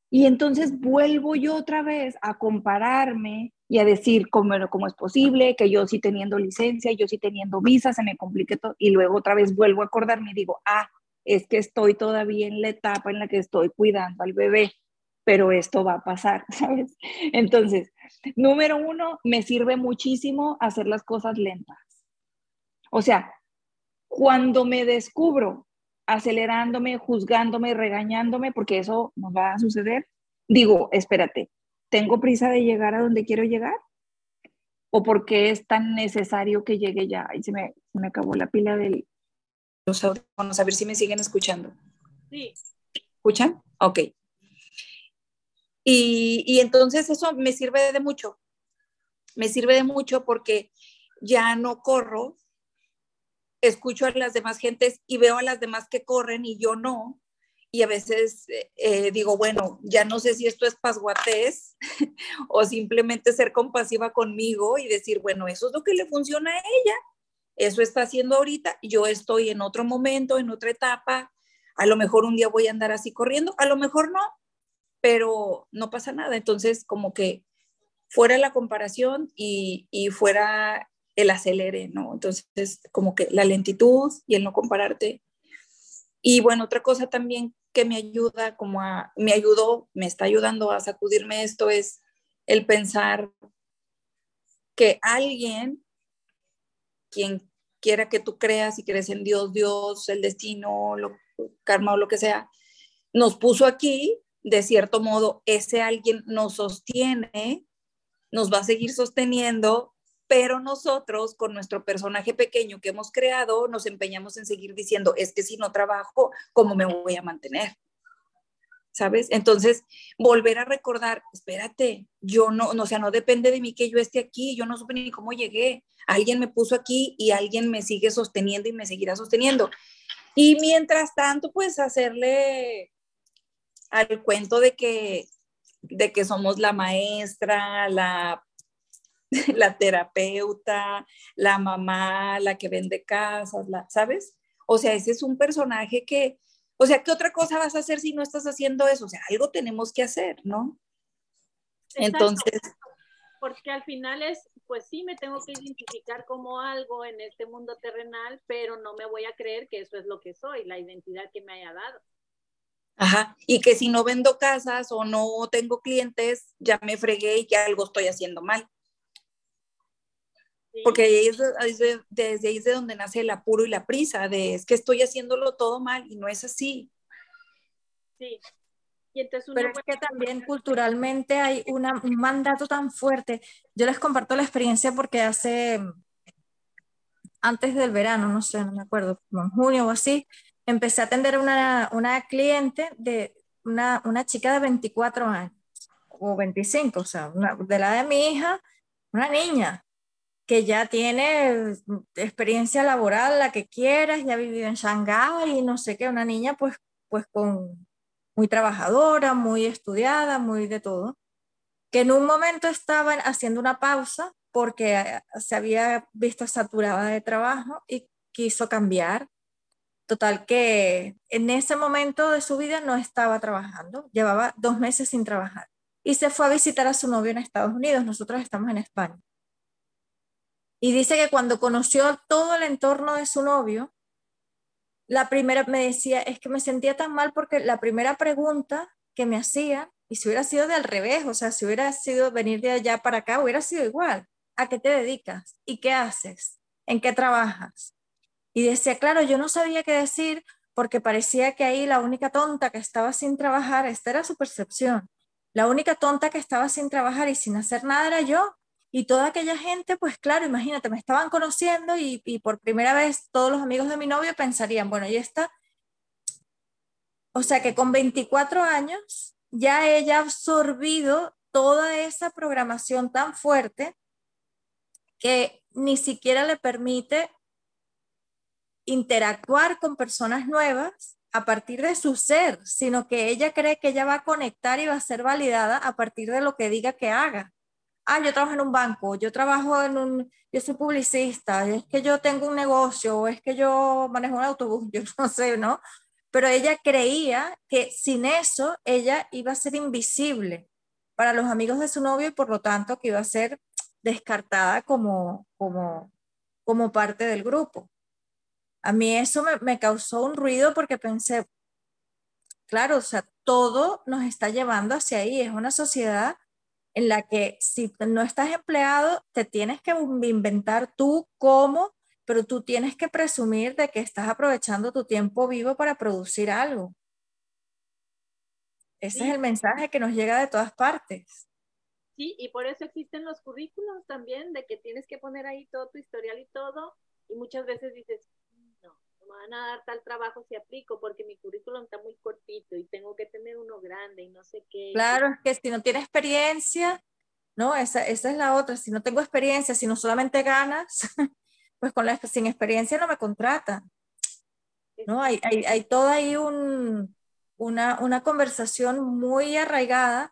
Y entonces vuelvo yo otra vez a compararme y a decir cómo, cómo es posible que yo sí teniendo licencia, yo sí teniendo visa, se me complique todo. Y luego otra vez vuelvo a acordarme y digo, ah, es que estoy todavía en la etapa en la que estoy cuidando al bebé, pero esto va a pasar, (laughs) ¿sabes? Entonces, número uno, me sirve muchísimo hacer las cosas lentas. O sea, cuando me descubro acelerándome, juzgándome, regañándome, porque eso no va a suceder, digo, espérate, ¿tengo prisa de llegar a donde quiero llegar? ¿O por qué es tan necesario que llegue ya? Y se me, se me acabó la pila del... Los audífonos, a ver si me siguen escuchando. Sí. ¿Escuchan? Ok. Y, y entonces eso me sirve de mucho. Me sirve de mucho porque ya no corro escucho a las demás gentes y veo a las demás que corren y yo no. Y a veces eh, digo, bueno, ya no sé si esto es pasguatés (laughs) o simplemente ser compasiva conmigo y decir, bueno, eso es lo que le funciona a ella, eso está haciendo ahorita, yo estoy en otro momento, en otra etapa, a lo mejor un día voy a andar así corriendo, a lo mejor no, pero no pasa nada. Entonces, como que fuera la comparación y, y fuera el acelere, ¿no? Entonces, como que la lentitud y el no compararte. Y bueno, otra cosa también que me ayuda, como a, me ayudó, me está ayudando a sacudirme esto es el pensar que alguien, quien quiera que tú creas y crees en Dios, Dios, el destino, lo, karma o lo que sea, nos puso aquí, de cierto modo, ese alguien nos sostiene, nos va a seguir sosteniendo pero nosotros con nuestro personaje pequeño que hemos creado nos empeñamos en seguir diciendo, es que si no trabajo, ¿cómo me voy a mantener? ¿Sabes? Entonces, volver a recordar, espérate, yo no, no, o sea, no depende de mí que yo esté aquí, yo no supe ni cómo llegué, alguien me puso aquí y alguien me sigue sosteniendo y me seguirá sosteniendo. Y mientras tanto, pues hacerle al cuento de que de que somos la maestra, la (laughs) la terapeuta, la mamá, la que vende casas, la, ¿sabes? O sea, ese es un personaje que, o sea, ¿qué otra cosa vas a hacer si no estás haciendo eso? O sea, algo tenemos que hacer, ¿no? Entonces... Porque al final es, pues sí, me tengo que identificar como algo en este mundo terrenal, pero no me voy a creer que eso es lo que soy, la identidad que me haya dado. Ajá, y que si no vendo casas o no tengo clientes, ya me fregué y que algo estoy haciendo mal. Porque ahí es, desde ahí es de donde nace el apuro y la prisa, de es que estoy haciéndolo todo mal y no es así. Sí. Y entonces Pero es que también culturalmente hay una, un mandato tan fuerte. Yo les comparto la experiencia porque hace, antes del verano, no sé, no me acuerdo, en junio o así, empecé a atender una, una cliente de una, una chica de 24 años o 25, o sea, de la de mi hija, una niña, que ya tiene experiencia laboral, la que quieras, ya ha vivido en Shanghái y no sé qué, una niña pues, pues con muy trabajadora, muy estudiada, muy de todo, que en un momento estaba haciendo una pausa porque eh, se había visto saturada de trabajo y quiso cambiar. Total que en ese momento de su vida no estaba trabajando, llevaba dos meses sin trabajar y se fue a visitar a su novio en Estados Unidos. Nosotros estamos en España. Y dice que cuando conoció todo el entorno de su novio, la primera me decía, es que me sentía tan mal porque la primera pregunta que me hacía, y si hubiera sido de al revés, o sea, si hubiera sido venir de allá para acá, hubiera sido igual. ¿A qué te dedicas? ¿Y qué haces? ¿En qué trabajas? Y decía, claro, yo no sabía qué decir porque parecía que ahí la única tonta que estaba sin trabajar, esta era su percepción, la única tonta que estaba sin trabajar y sin hacer nada era yo, y toda aquella gente, pues claro, imagínate, me estaban conociendo y, por primera vez todos los amigos de mi novio pensarían, bueno, y está. O sea que con 24 años ya ella ha absorbido toda esa programación tan fuerte que ni siquiera le permite interactuar con personas nuevas a partir de su ser, sino que ella cree que ella va a conectar y va a ser validada a partir de lo que diga que haga ah, yo trabajo en un banco, yo trabajo en un, yo soy publicista, es que yo tengo un negocio, es que yo manejo un autobús, (laughs) yo no sé, ¿no? Pero ella creía que sin eso ella iba a ser invisible para los amigos de su novio y por lo tanto que iba a ser descartada como, como, como parte del grupo. A mí eso me, me causó un ruido porque pensé, claro, o sea, todo nos está llevando hacia ahí, es una sociedad en la que si no estás empleado, te tienes que inventar tú cómo, pero tú tienes que presumir de que estás aprovechando tu tiempo vivo para producir algo. Ese es el mensaje que nos llega de todas partes. Sí, y por eso existen los currículos también, de que tienes que poner ahí todo tu historial y todo, y muchas veces dices, me van a dar tal trabajo si aplico porque mi currículum está muy cortito y tengo que tener uno grande y no sé qué. Claro, es que si no tienes experiencia, ¿no? Esa, esa es la otra. Si no tengo experiencia, si no solamente ganas, (laughs) pues con la, sin experiencia no me contratan. ¿no? Hay, hay, hay toda ahí un, una, una conversación muy arraigada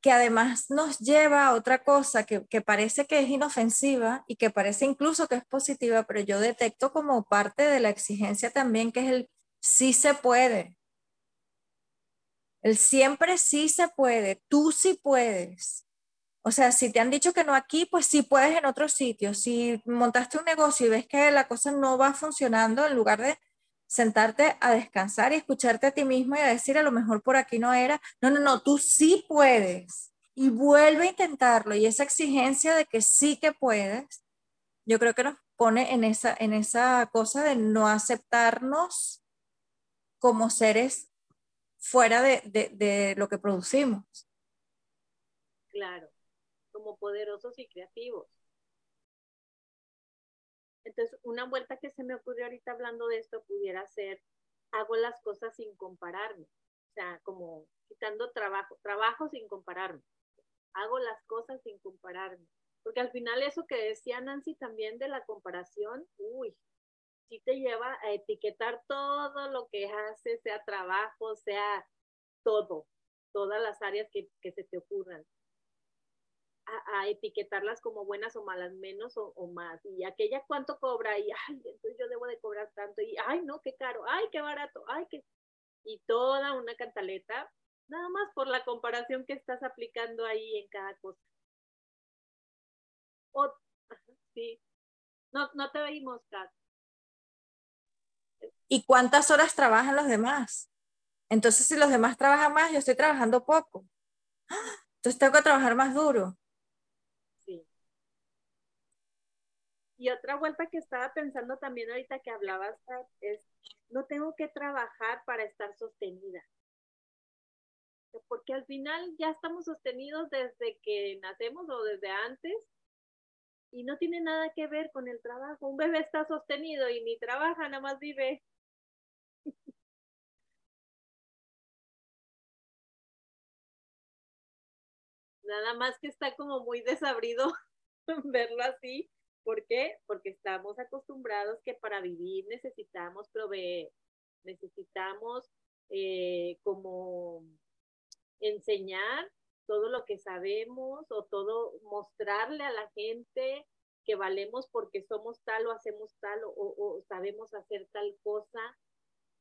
que además nos lleva a otra cosa que, que, parece que es inofensiva y que parece incluso que es positiva, pero yo detecto como parte de la exigencia también que es el sí se puede. El siempre sí se puede, tú sí puedes. O sea, si te han dicho que no aquí, pues sí puedes en otro sitio. Si montaste un negocio y ves que la cosa no va funcionando, en lugar de sentarte a descansar y escucharte a ti mismo y a decir a lo mejor por aquí no era, no, no, no, tú sí puedes y vuelve a intentarlo y esa exigencia de que sí que puedes, yo creo que nos pone en esa, en esa cosa de no aceptarnos como seres fuera de, de, de lo que producimos. Claro, como poderosos y creativos. Entonces, una vuelta que se me ocurrió ahorita hablando de esto pudiera ser, hago las cosas sin compararme, o sea, como quitando trabajo, trabajo sin compararme, hago las cosas sin compararme, porque al final eso que decía Nancy también de la comparación, uy, sí te lleva a etiquetar todo lo que haces, sea trabajo, sea todo, todas las áreas que, que se te ocurran a, etiquetarlas como buenas o malas, menos o, más. Y aquella cuánto cobra y, ay, entonces yo debo de cobrar tanto y, ay, no, qué caro, ay, qué barato, ay, qué... Y toda una cantaleta, nada más por la comparación que estás aplicando ahí en cada cosa. O, sí, no, no te veimos, Kat. ¿Y cuántas horas trabajan los demás? Entonces, si los demás trabajan más, yo estoy trabajando poco. Entonces tengo que trabajar más duro. Y otra vuelta que estaba pensando también ahorita que hablabas es, no tengo que trabajar para estar sostenida. Porque al final ya estamos sostenidos desde que nacemos o desde antes y no tiene nada que ver con el trabajo. Un bebé está sostenido y ni trabaja, nada más vive. (laughs) nada más que está como muy desabrido (laughs) verlo así, ¿Por qué? Porque estamos acostumbrados que para vivir necesitamos proveer, necesitamos eh, como enseñar todo lo que sabemos o todo, mostrarle a la gente que valemos porque somos tal o hacemos tal o, o sabemos hacer tal cosa,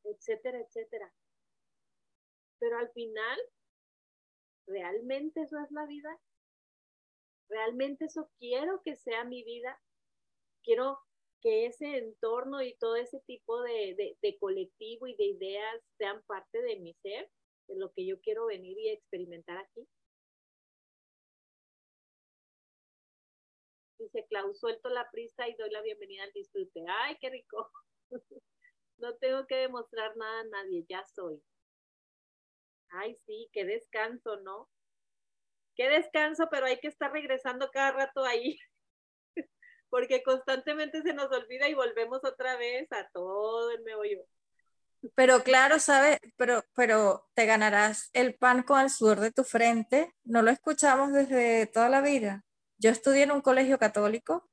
etcétera, etcétera. Pero al final, ¿realmente eso es la vida? ¿Realmente eso quiero que sea mi vida? Quiero que ese entorno y todo ese tipo de, de, colectivo y de ideas sean parte de mi ser, de lo que yo quiero venir y experimentar aquí. Dice Clau, suelto la prisa y doy la bienvenida al disfrute. ¡Ay, qué rico! (laughs) no tengo que demostrar nada a nadie, ya soy. Ay, sí, qué descanso, ¿no? Qué descanso, pero hay que estar regresando cada rato ahí porque constantemente se nos olvida y volvemos otra vez a todo el meollo. Pero claro, ¿sabes? Pero, pero te ganarás el pan con el sudor de tu frente. No lo escuchamos desde toda la vida. Yo estudié en un colegio católico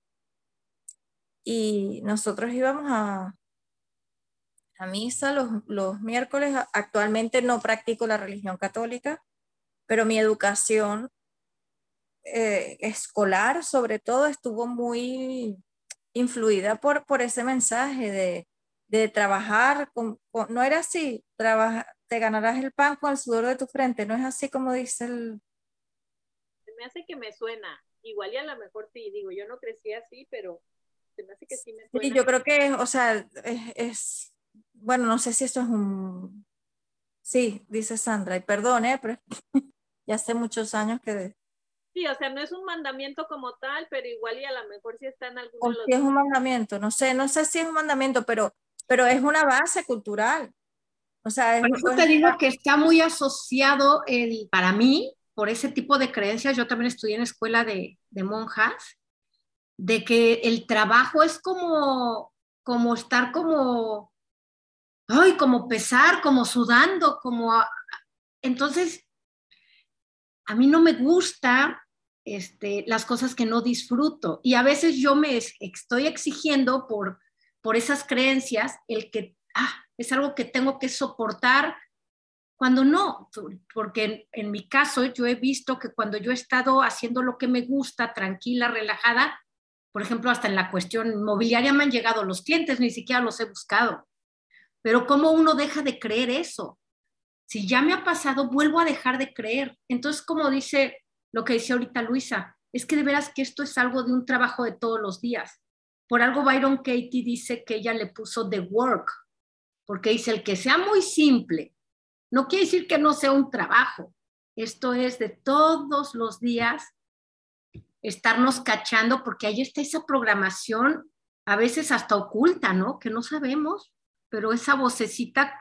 y nosotros íbamos a, a misa los, los miércoles. Actualmente no practico la religión católica, pero mi educación eh, escolar, sobre todo, estuvo muy influida por, por ese mensaje de, de trabajar, con, no era así, trabaja, te ganarás el pan con el sudor de tu frente, no es así como dice el... Me hace que me suena, igual y a lo mejor sí, digo, yo no crecí así, pero se me hace que sí me suena. Sí, yo creo que, o sea, es, bueno, no sé si esto es un... Sí, dice Sandra, y perdone, pero (laughs) ya hace muchos años que Sí, o sea, no es un mandamiento como tal, pero igual y a lo mejor sí está en algunos o si es un mandamiento, no sé, no sé si es un mandamiento, pero, pero es una base cultural. O sea, es, por eso te digo que está muy asociado el, para mí, por ese tipo de creencias, yo también estudié en escuela de, de monjas, de que el trabajo es como, como estar como, ay, como pesar, como sudando, como... Entonces, a mí no me gusta este, las cosas que no disfruto. Y a veces yo me estoy exigiendo por, por esas creencias el que ah, es algo que tengo que soportar cuando no, porque en, mi caso yo he visto que cuando yo he estado haciendo lo que me gusta, tranquila, relajada, por ejemplo, hasta en la cuestión inmobiliaria me han llegado los clientes, ni siquiera los he buscado. Pero ¿cómo uno deja de creer eso? Si ya me ha pasado, vuelvo a dejar de creer. Entonces, como dice lo que dice ahorita Luisa, es que de veras que esto es algo de un trabajo de todos los días. Por algo Byron Katie dice que ella le puso the work, porque dice el que sea muy simple, no quiere decir que no sea un trabajo. Esto es de todos los días estarnos cachando, porque ahí está esa programación, a veces hasta oculta, ¿no? Que no sabemos, pero esa vocecita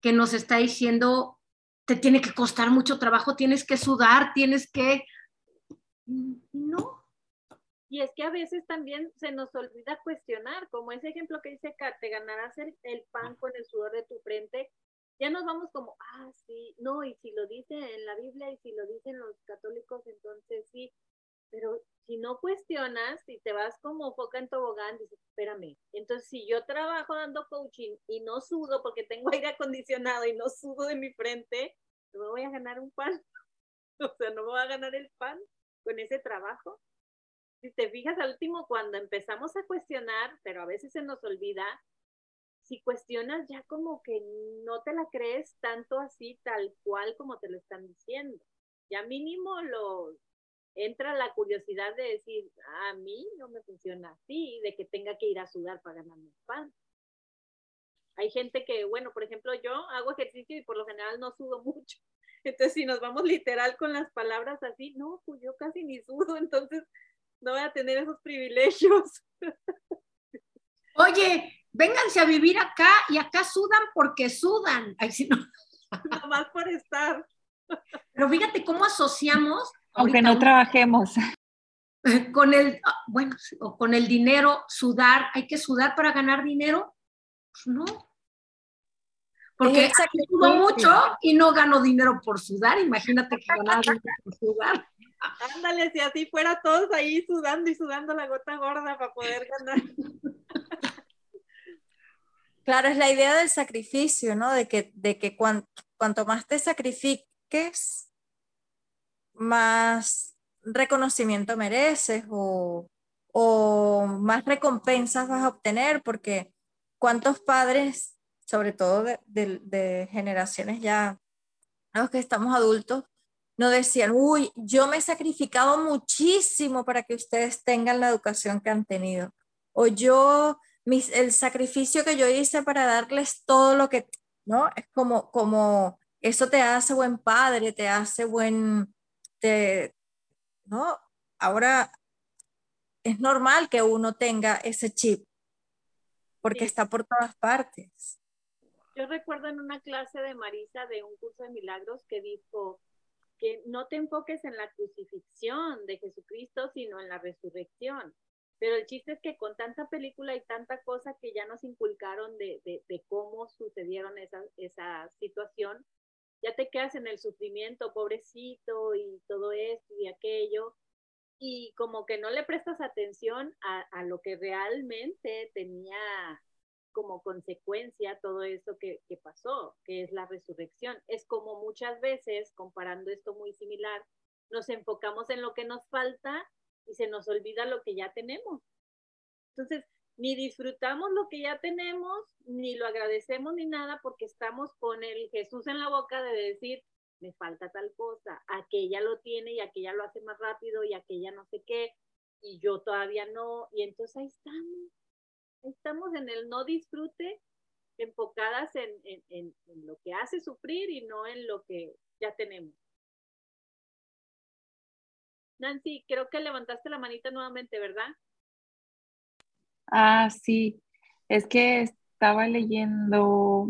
que nos está diciendo, te tiene que costar mucho trabajo, tienes que sudar, tienes que... No. Y es que a veces también se nos olvida cuestionar, como ese ejemplo que dice Kat, te ganarás el, el pan con el sudor de tu frente, ya nos vamos como, ah, sí, no, y si lo dice en la Biblia y si lo dicen los católicos, entonces sí, pero si no cuestionas y te vas como foca en tobogán, dices, espérame, entonces si yo trabajo dando coaching y no sudo porque tengo (laughs) aire acondicionado y no sudo de mi frente, no me voy a ganar un pan. (laughs) o sea, no me voy a ganar el pan con ese trabajo. Si te fijas al último, cuando empezamos a cuestionar, pero a veces se nos olvida, si cuestionas ya como que no te la crees tanto así, tal cual como te lo están diciendo. Ya mínimo lo, entra la curiosidad de decir, a mí no me funciona así, de que tenga que ir a sudar para ganar mi pan. Hay gente que, bueno, por ejemplo, yo hago ejercicio y por lo general no sudo (laughs) mucho. Entonces, si nos vamos literal con las palabras así, no, pues yo casi ni sudo, (laughs) entonces no voy a tener esos privilegios. (laughs) Oye, vénganse a vivir acá y acá sudan porque sudan. Ay, si no. Nada más por estar. Pero fíjate cómo asociamos aunque no trabajemos. Con el, ah, bueno, o con el dinero, sudar, ¿hay que sudar para ganar dinero? Pues no. Porque sudo mucho y no gano dinero por sudar, imagínate que ganar dinero por sudar. Ándale, si así fuera todos ahí sudando y sudando la gota gorda para poder ganar. Claro, es la idea del sacrificio, ¿no? De que, de que cuanto más te sacrifiques, más reconocimiento mereces o, más recompensas vas a obtener, porque cuántos padres, sobre todo de, generaciones ya, los que estamos adultos, no decían, uy, yo me he sacrificado muchísimo para que ustedes tengan la educación que han tenido. O yo, mis, el sacrificio que yo hice para darles todo lo que, ¿no? Es como, como, eso te hace buen padre, te hace buen, ¿no? Ahora es normal que uno tenga ese chip, porque está por todas partes. Yo recuerdo en una clase de Marisa de un curso de milagros que dijo que no te enfoques en la crucifixión de Jesucristo, sino en la resurrección. Pero el chiste es que con tanta película y tanta cosa que ya nos inculcaron de, de, cómo sucedieron esa, esa situación, ya te quedas en el sufrimiento, pobrecito, y todo esto y aquello, y como que no le prestas atención a, lo que realmente tenía como consecuencia todo eso que, que, pasó, que es la resurrección. Es como muchas veces, comparando esto muy similar, nos enfocamos en lo que nos falta y se nos olvida lo que ya tenemos. Entonces, ni disfrutamos lo que ya tenemos, ni lo agradecemos ni nada porque estamos con el Jesús en la boca de decir, me falta tal cosa, aquella lo tiene y aquella lo hace más rápido y aquella no sé qué, y yo todavía no, y entonces ahí estamos, ahí estamos en el no disfrute, enfocadas en, en lo que hace sufrir y no en lo que ya tenemos. Nancy, creo que levantaste la manita nuevamente, ¿verdad? Ah, sí, es que estaba leyendo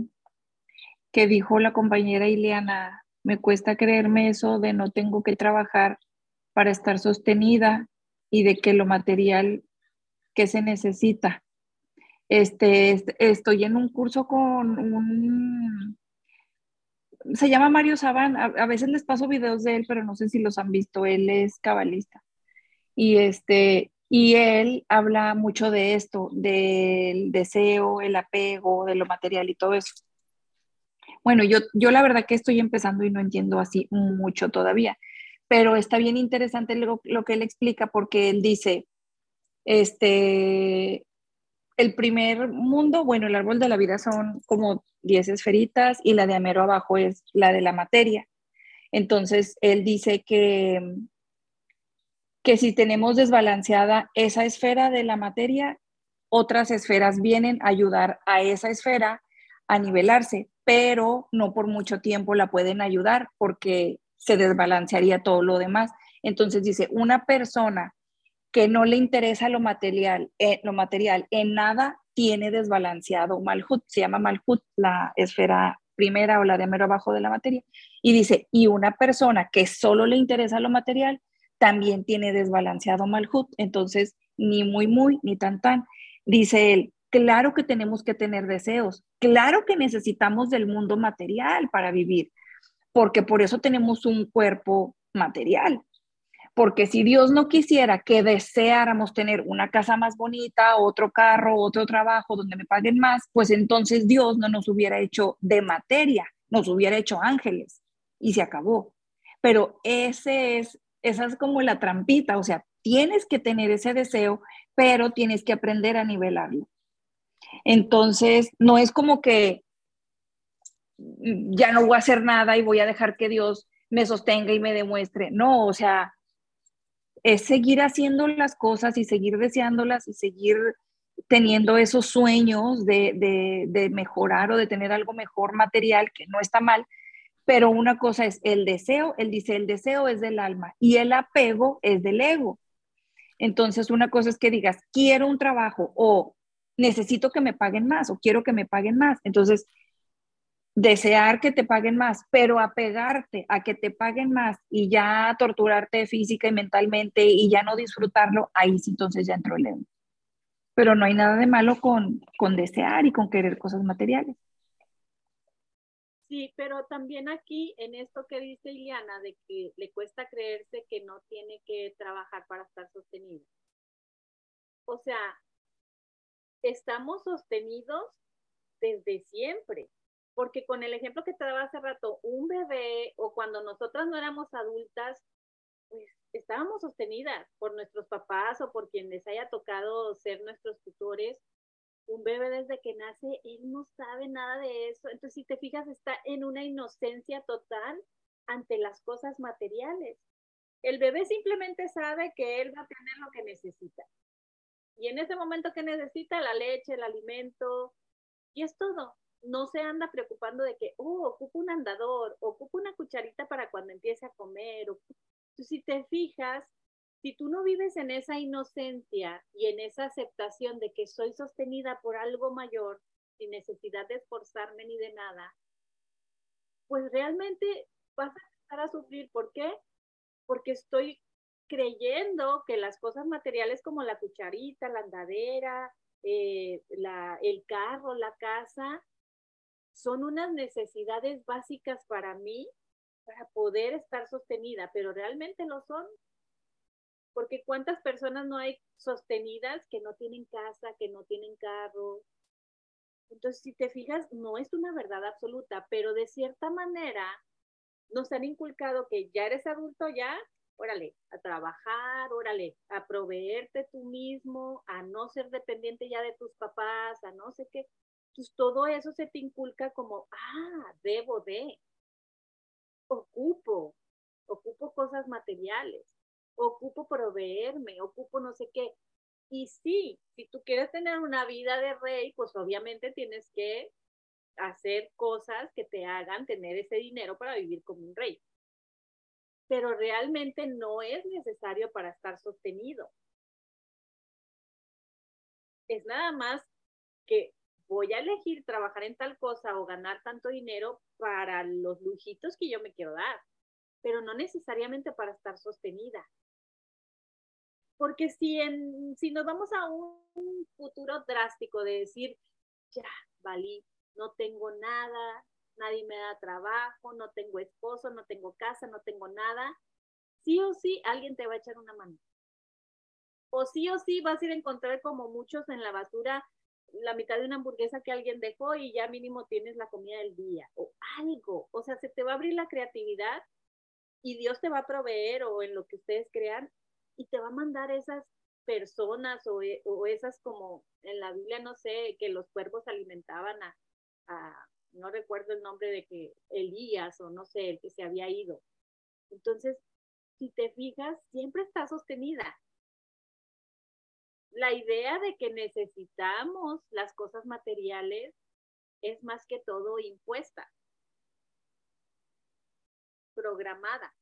que dijo la compañera Ileana, me cuesta creerme eso de no tengo que trabajar para estar sostenida y de que lo material que se necesita. Este, estoy en un curso con un, se llama Mario Saban, a, a, veces les paso videos de él, pero no sé si los han visto, él es cabalista. Y este, y él habla mucho de esto, del deseo, el apego, de lo material y todo eso. Bueno, yo, yo la verdad que estoy empezando y no entiendo así mucho todavía, pero está bien interesante lo, lo que él explica porque él dice, este, el primer mundo, bueno, el árbol de la vida son como 10 esferitas y la de Amero abajo es la de la materia. Entonces, él dice que que si tenemos desbalanceada esa esfera de la materia, otras esferas vienen a ayudar a esa esfera a nivelarse, pero no por mucho tiempo la pueden ayudar porque se desbalancearía todo lo demás. Entonces dice, una persona que no le interesa lo material, eh, lo material en nada tiene desbalanceado Malhut, se llama Malhut la esfera primera o la de mero abajo de la materia. Y dice, y una persona que solo le interesa lo material también tiene desbalanceado Malhut, entonces ni muy muy ni tan tan. Dice él, claro que tenemos que tener deseos, claro que necesitamos del mundo material para vivir, porque por eso tenemos un cuerpo material. Porque si Dios no quisiera que deseáramos tener una casa más bonita, otro carro, otro trabajo donde me paguen más, pues entonces Dios no nos hubiera hecho de materia, nos hubiera hecho ángeles y se acabó. Pero ese es esa es como la trampita, o sea, tienes que tener ese deseo, pero tienes que aprender a nivelarlo. Entonces, no es como que ya no voy a hacer nada y voy a dejar que Dios me sostenga y me demuestre. No, o sea, es seguir haciendo las cosas y seguir deseándolas y seguir teniendo esos sueños de, de, de, mejorar o de tener algo mejor material, que no está mal, pero una cosa es el deseo, él dice, el deseo es del alma y el apego es del ego. Entonces, una cosa es que digas, quiero un trabajo o necesito que me paguen más o quiero que me paguen más. Entonces, desear que te paguen más, pero apegarte a que te paguen más y ya torturarte física y mentalmente y ya no disfrutarlo, ahí sí entonces ya entró el ego. Pero no hay nada de malo con, con desear y con querer cosas materiales. Sí, pero también aquí en esto que dice Iliana, de que le cuesta creerse que no tiene que trabajar para estar sostenido. O sea, estamos sostenidos desde siempre, porque con el ejemplo que te daba hace rato, un bebé o cuando nosotras no éramos adultas, pues estábamos sostenidas por nuestros papás o por quien les haya tocado ser nuestros tutores un bebé desde que nace, él no sabe nada de eso. Entonces, si te fijas, está en una inocencia total ante las cosas materiales. El bebé simplemente sabe que él va a tener lo que necesita. Y en ese momento que necesita la leche, el alimento, y es todo. No se anda preocupando de que, oh, ocupa un andador, ocupa una cucharita para cuando empiece a comer. Entonces, si te fijas, si tú no vives en esa inocencia y en esa aceptación de que soy sostenida por algo mayor, sin necesidad de esforzarme ni de nada, pues realmente vas a empezar a sufrir. ¿Por qué? Porque estoy creyendo que las cosas materiales como la cucharita, la andadera, eh, la, el carro, la casa, son unas necesidades básicas para mí para poder estar sostenida, pero realmente lo son porque cuántas personas no hay sostenidas que no tienen casa, que no tienen carro. Entonces, si te fijas, no es una verdad absoluta, pero de cierta manera nos han inculcado que ya eres adulto ya órale, a trabajar, órale, a proveerte tú mismo, a no ser dependiente ya de tus papás, a no sé qué. Pues todo eso se te inculca como, ah, debo de, ocupo, ocupo cosas materiales, ocupo proveerme, ocupo no sé qué. Y sí, si tú quieres tener una vida de rey, pues obviamente tienes que hacer cosas que te hagan tener ese dinero para vivir como un rey. Pero realmente no es necesario para estar sostenido. Es nada más que voy a elegir trabajar en tal cosa o ganar tanto dinero para los lujitos que yo me quiero dar, pero no necesariamente para estar sostenida. Porque si, en, si nos vamos a un futuro drástico de decir, ya, valí, no tengo nada, nadie me da trabajo, no tengo esposo, no tengo casa, no tengo nada, sí o sí alguien te va a echar una mano. O sí o sí vas a ir a encontrar como muchos en la basura la mitad de una hamburguesa que alguien dejó y ya mínimo tienes la comida del día o algo. O sea, se te va a abrir la creatividad y Dios te va a proveer o en lo que ustedes crean y te va a mandar esas personas o, e, o esas como en la Biblia, no sé, que los cuervos alimentaban a, a, no recuerdo el nombre de que Elías o no sé, el que se había ido. Entonces, si te fijas, siempre está sostenida la idea de que necesitamos las cosas materiales es más que todo impuesta, programada.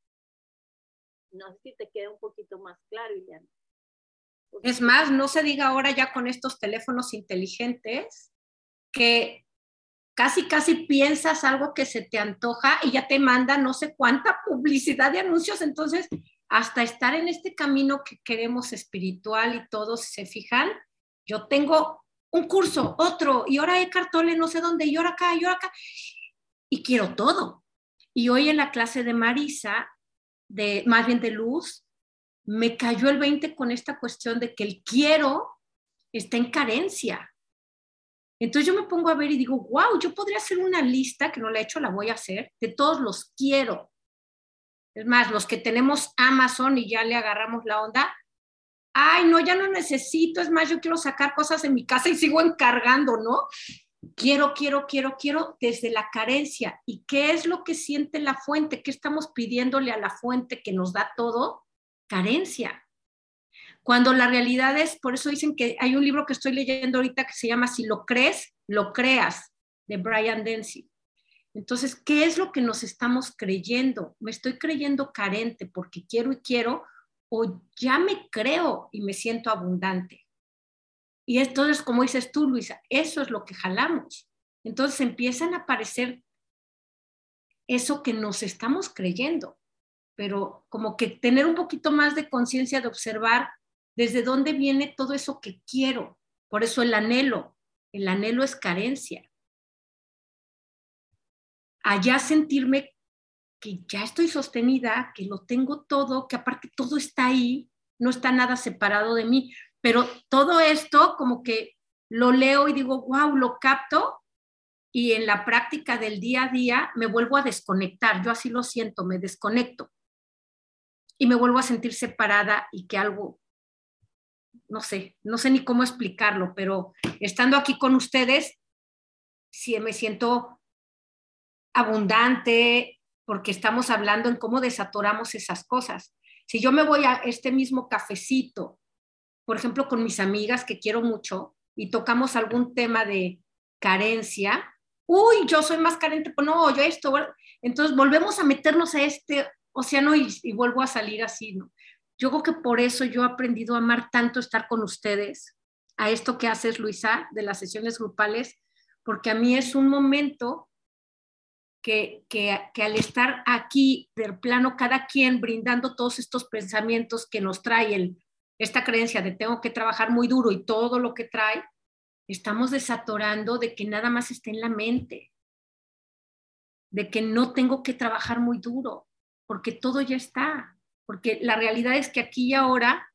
No si te queda un poquito más claro, Iliana. Es más, no se diga ahora ya con estos teléfonos inteligentes que casi, casi piensas algo que se te antoja y ya te manda no sé cuánta publicidad de anuncios. Entonces, hasta estar en este camino que queremos espiritual y todos se fijan, yo tengo un curso, otro, y ahora hay no sé dónde, y ahora acá, y ahora acá, y quiero todo. Y hoy en la clase de Marisa, de más bien de Luz, me cayó el 20 con esta cuestión de que el quiero está en carencia. Entonces yo me pongo a ver y digo, wow, yo podría hacer una lista, que no la he hecho, la voy a hacer, de todos los quiero. Es más, los que tenemos Amazon y ya le agarramos la onda, ay, no, ya no necesito, es más, yo quiero sacar cosas en mi casa y sigo encargando, ¿no? Quiero, quiero, quiero, quiero desde la carencia. ¿Y qué es lo que siente la fuente? ¿Qué estamos pidiéndole a la fuente que nos da todo? Carencia. Cuando la realidad es, por eso dicen que hay un libro que estoy leyendo ahorita que se llama Si lo crees, lo creas, de Brian Dency. Entonces, ¿qué es lo que nos estamos creyendo? ¿Me estoy creyendo carente porque quiero y quiero o ya me creo y me siento abundante? Y entonces, como dices tú, Luisa, eso es lo que jalamos. Entonces empiezan a aparecer eso que nos estamos creyendo, pero como que tener un poquito más de conciencia de observar desde dónde viene todo eso que quiero. Por eso el anhelo, el anhelo es carencia allá sentirme que ya estoy sostenida, que lo tengo todo, que aparte todo está ahí, no está nada separado de mí, pero todo esto como que lo leo y digo, wow, lo capto y en la práctica del día a día me vuelvo a desconectar, yo así lo siento, me desconecto y me vuelvo a sentir separada y que algo, no sé, no sé ni cómo explicarlo, pero estando aquí con ustedes, sí me siento abundante, porque estamos hablando en cómo desatoramos esas cosas. Si yo me voy a este mismo cafecito, por ejemplo, con mis amigas que quiero mucho, y tocamos algún tema de carencia, uy, yo soy más carente, pues no, yo esto, entonces volvemos a meternos a este océano y, vuelvo a salir así. Yo creo que por eso yo he aprendido a amar tanto estar con ustedes, a esto que haces, Luisa, de las sesiones grupales, porque a mí es un momento que, al estar aquí del plano cada quien brindando todos estos pensamientos que nos trae el, esta creencia de tengo que trabajar muy duro y todo lo que trae, estamos desatorando de que nada más esté en la mente, de que no tengo que trabajar muy duro, porque todo ya está, porque la realidad es que aquí y ahora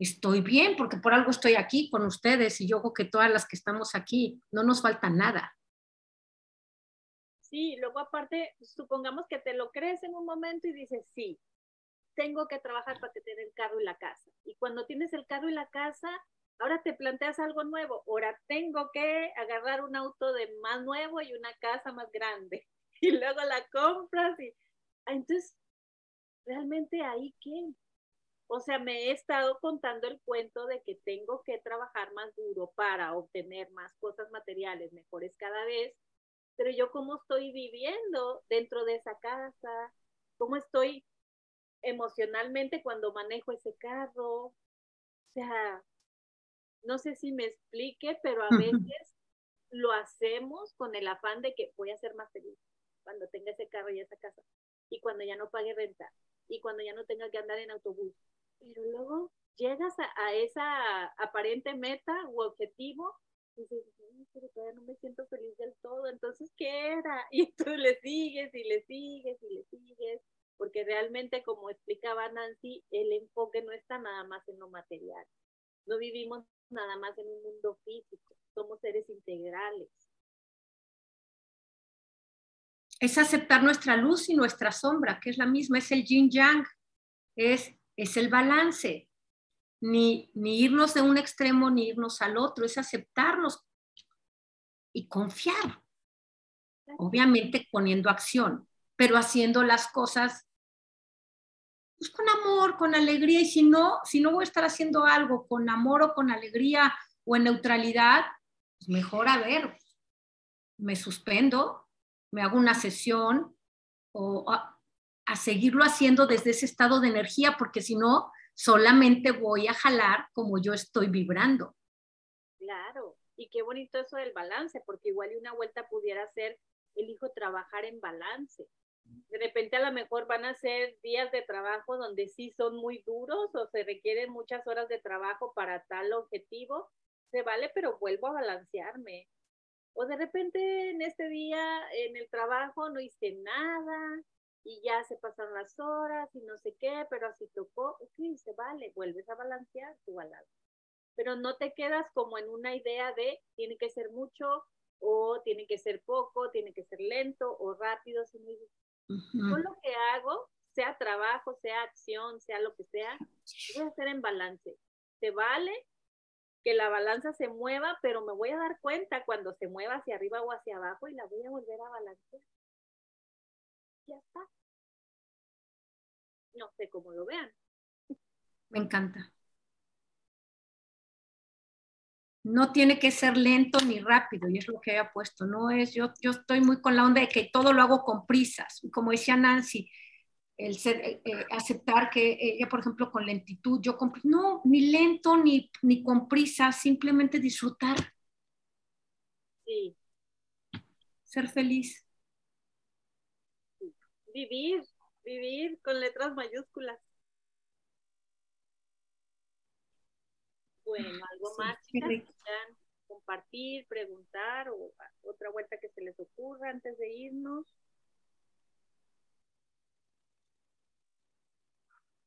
estoy bien, porque por algo estoy aquí con ustedes y yo creo que todas las que estamos aquí, no nos falta nada. Sí, luego aparte, supongamos que te lo crees en un momento y dices, sí, tengo que trabajar para tener el carro y la casa. Y cuando tienes el carro y la casa, ahora te planteas algo nuevo. Ahora tengo que agarrar un auto de más nuevo y una casa más grande. (laughs) Y luego la compras y ah, entonces, realmente ahí qué? O sea, me he estado contando el cuento de que tengo que trabajar más duro para obtener más cosas materiales mejores cada vez, pero yo cómo estoy viviendo dentro de esa casa, cómo estoy emocionalmente cuando manejo ese carro. O sea, no sé si me explique, pero a veces lo hacemos con el afán de que voy a ser más feliz cuando tenga ese carro y esa casa, y cuando ya no pague renta, y cuando ya no tenga que andar en autobús. Pero luego llegas a, esa aparente meta u objetivo y dices, pero todavía no me siento feliz del todo, entonces, ¿qué era? (laughs) Y tú le sigues y le sigues y le sigues porque realmente, como explicaba Nancy, el enfoque no está nada más en lo material. No vivimos nada más en un mundo físico, somos seres integrales. Es aceptar nuestra luz y nuestra sombra, que es la misma, es el yin yang, es, es el balance. Ni, ni irnos de un extremo ni irnos al otro, es aceptarnos y confiar. Obviamente poniendo acción, pero haciendo las cosas pues con amor, con alegría, y si no, si no voy a estar haciendo algo con amor o con alegría o en neutralidad, pues mejor a ver, me suspendo, me hago una sesión o a, a seguirlo haciendo desde ese estado de energía, porque si no, solamente voy a jalar como yo estoy vibrando. Claro, y qué bonito eso del balance, porque igual y una vuelta pudiera ser, elijo trabajar en balance de repente a lo mejor van a ser días de trabajo donde sí son muy duros o se requieren muchas horas de trabajo para tal objetivo, se vale, pero vuelvo a balancearme. O de repente en este día en el trabajo no hice nada y ya se pasaron las horas y no sé qué, pero así tocó, ok, se vale, vuelves a balancear tu balance. Pero no te quedas como en una idea de tiene que ser mucho o tiene que ser poco, tiene que ser lento o rápido, yo lo que hago, sea trabajo, sea acción, sea lo que sea, voy a hacer en balance. Se vale que la balanza se mueva, pero me voy a dar cuenta cuando se mueva hacia arriba o hacia abajo y la voy a volver a balancear. Ya está. No sé cómo lo vean. Me encanta. No tiene que ser lento ni rápido, y es lo que había puesto, no es, yo, yo estoy muy con la onda de que todo lo hago con prisas, como decía Nancy, el ser, eh, eh, aceptar que ella, por ejemplo, con lentitud, yo con, no, ni lento ni, ni con prisa, simplemente disfrutar. Sí. Ser feliz. Vivir, vivir con letras mayúsculas. Bueno, algo más, chicas, quieran compartir, preguntar o otra vuelta que se les ocurra antes de irnos.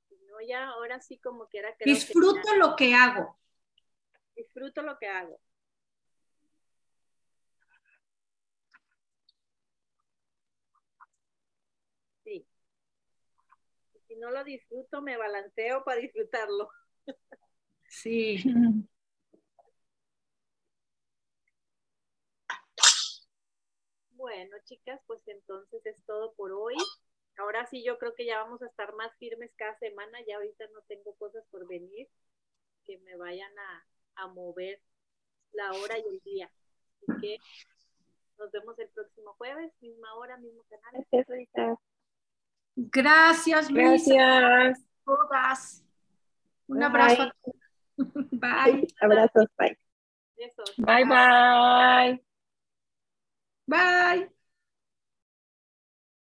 Si no, ya ahora sí como quiera que Disfruto lo que hago. Disfruto lo que hago. Sí. Si no lo disfruto, me balanceo para disfrutarlo. (laughs) Sí. Bueno, chicas, pues entonces es todo por hoy. Ahora sí, yo creo que ya vamos a estar más firmes cada semana. Ya ahorita no tengo cosas por venir que me vayan a, mover la hora y el día. Así que nos vemos el próximo jueves, misma hora, mismo canal. Gracias, Gracias, Luisa. Gracias. Todas. Un abrazo a todos. (laughs) Bye. Abrazos, bye. Besos. Bye, bye. Bye.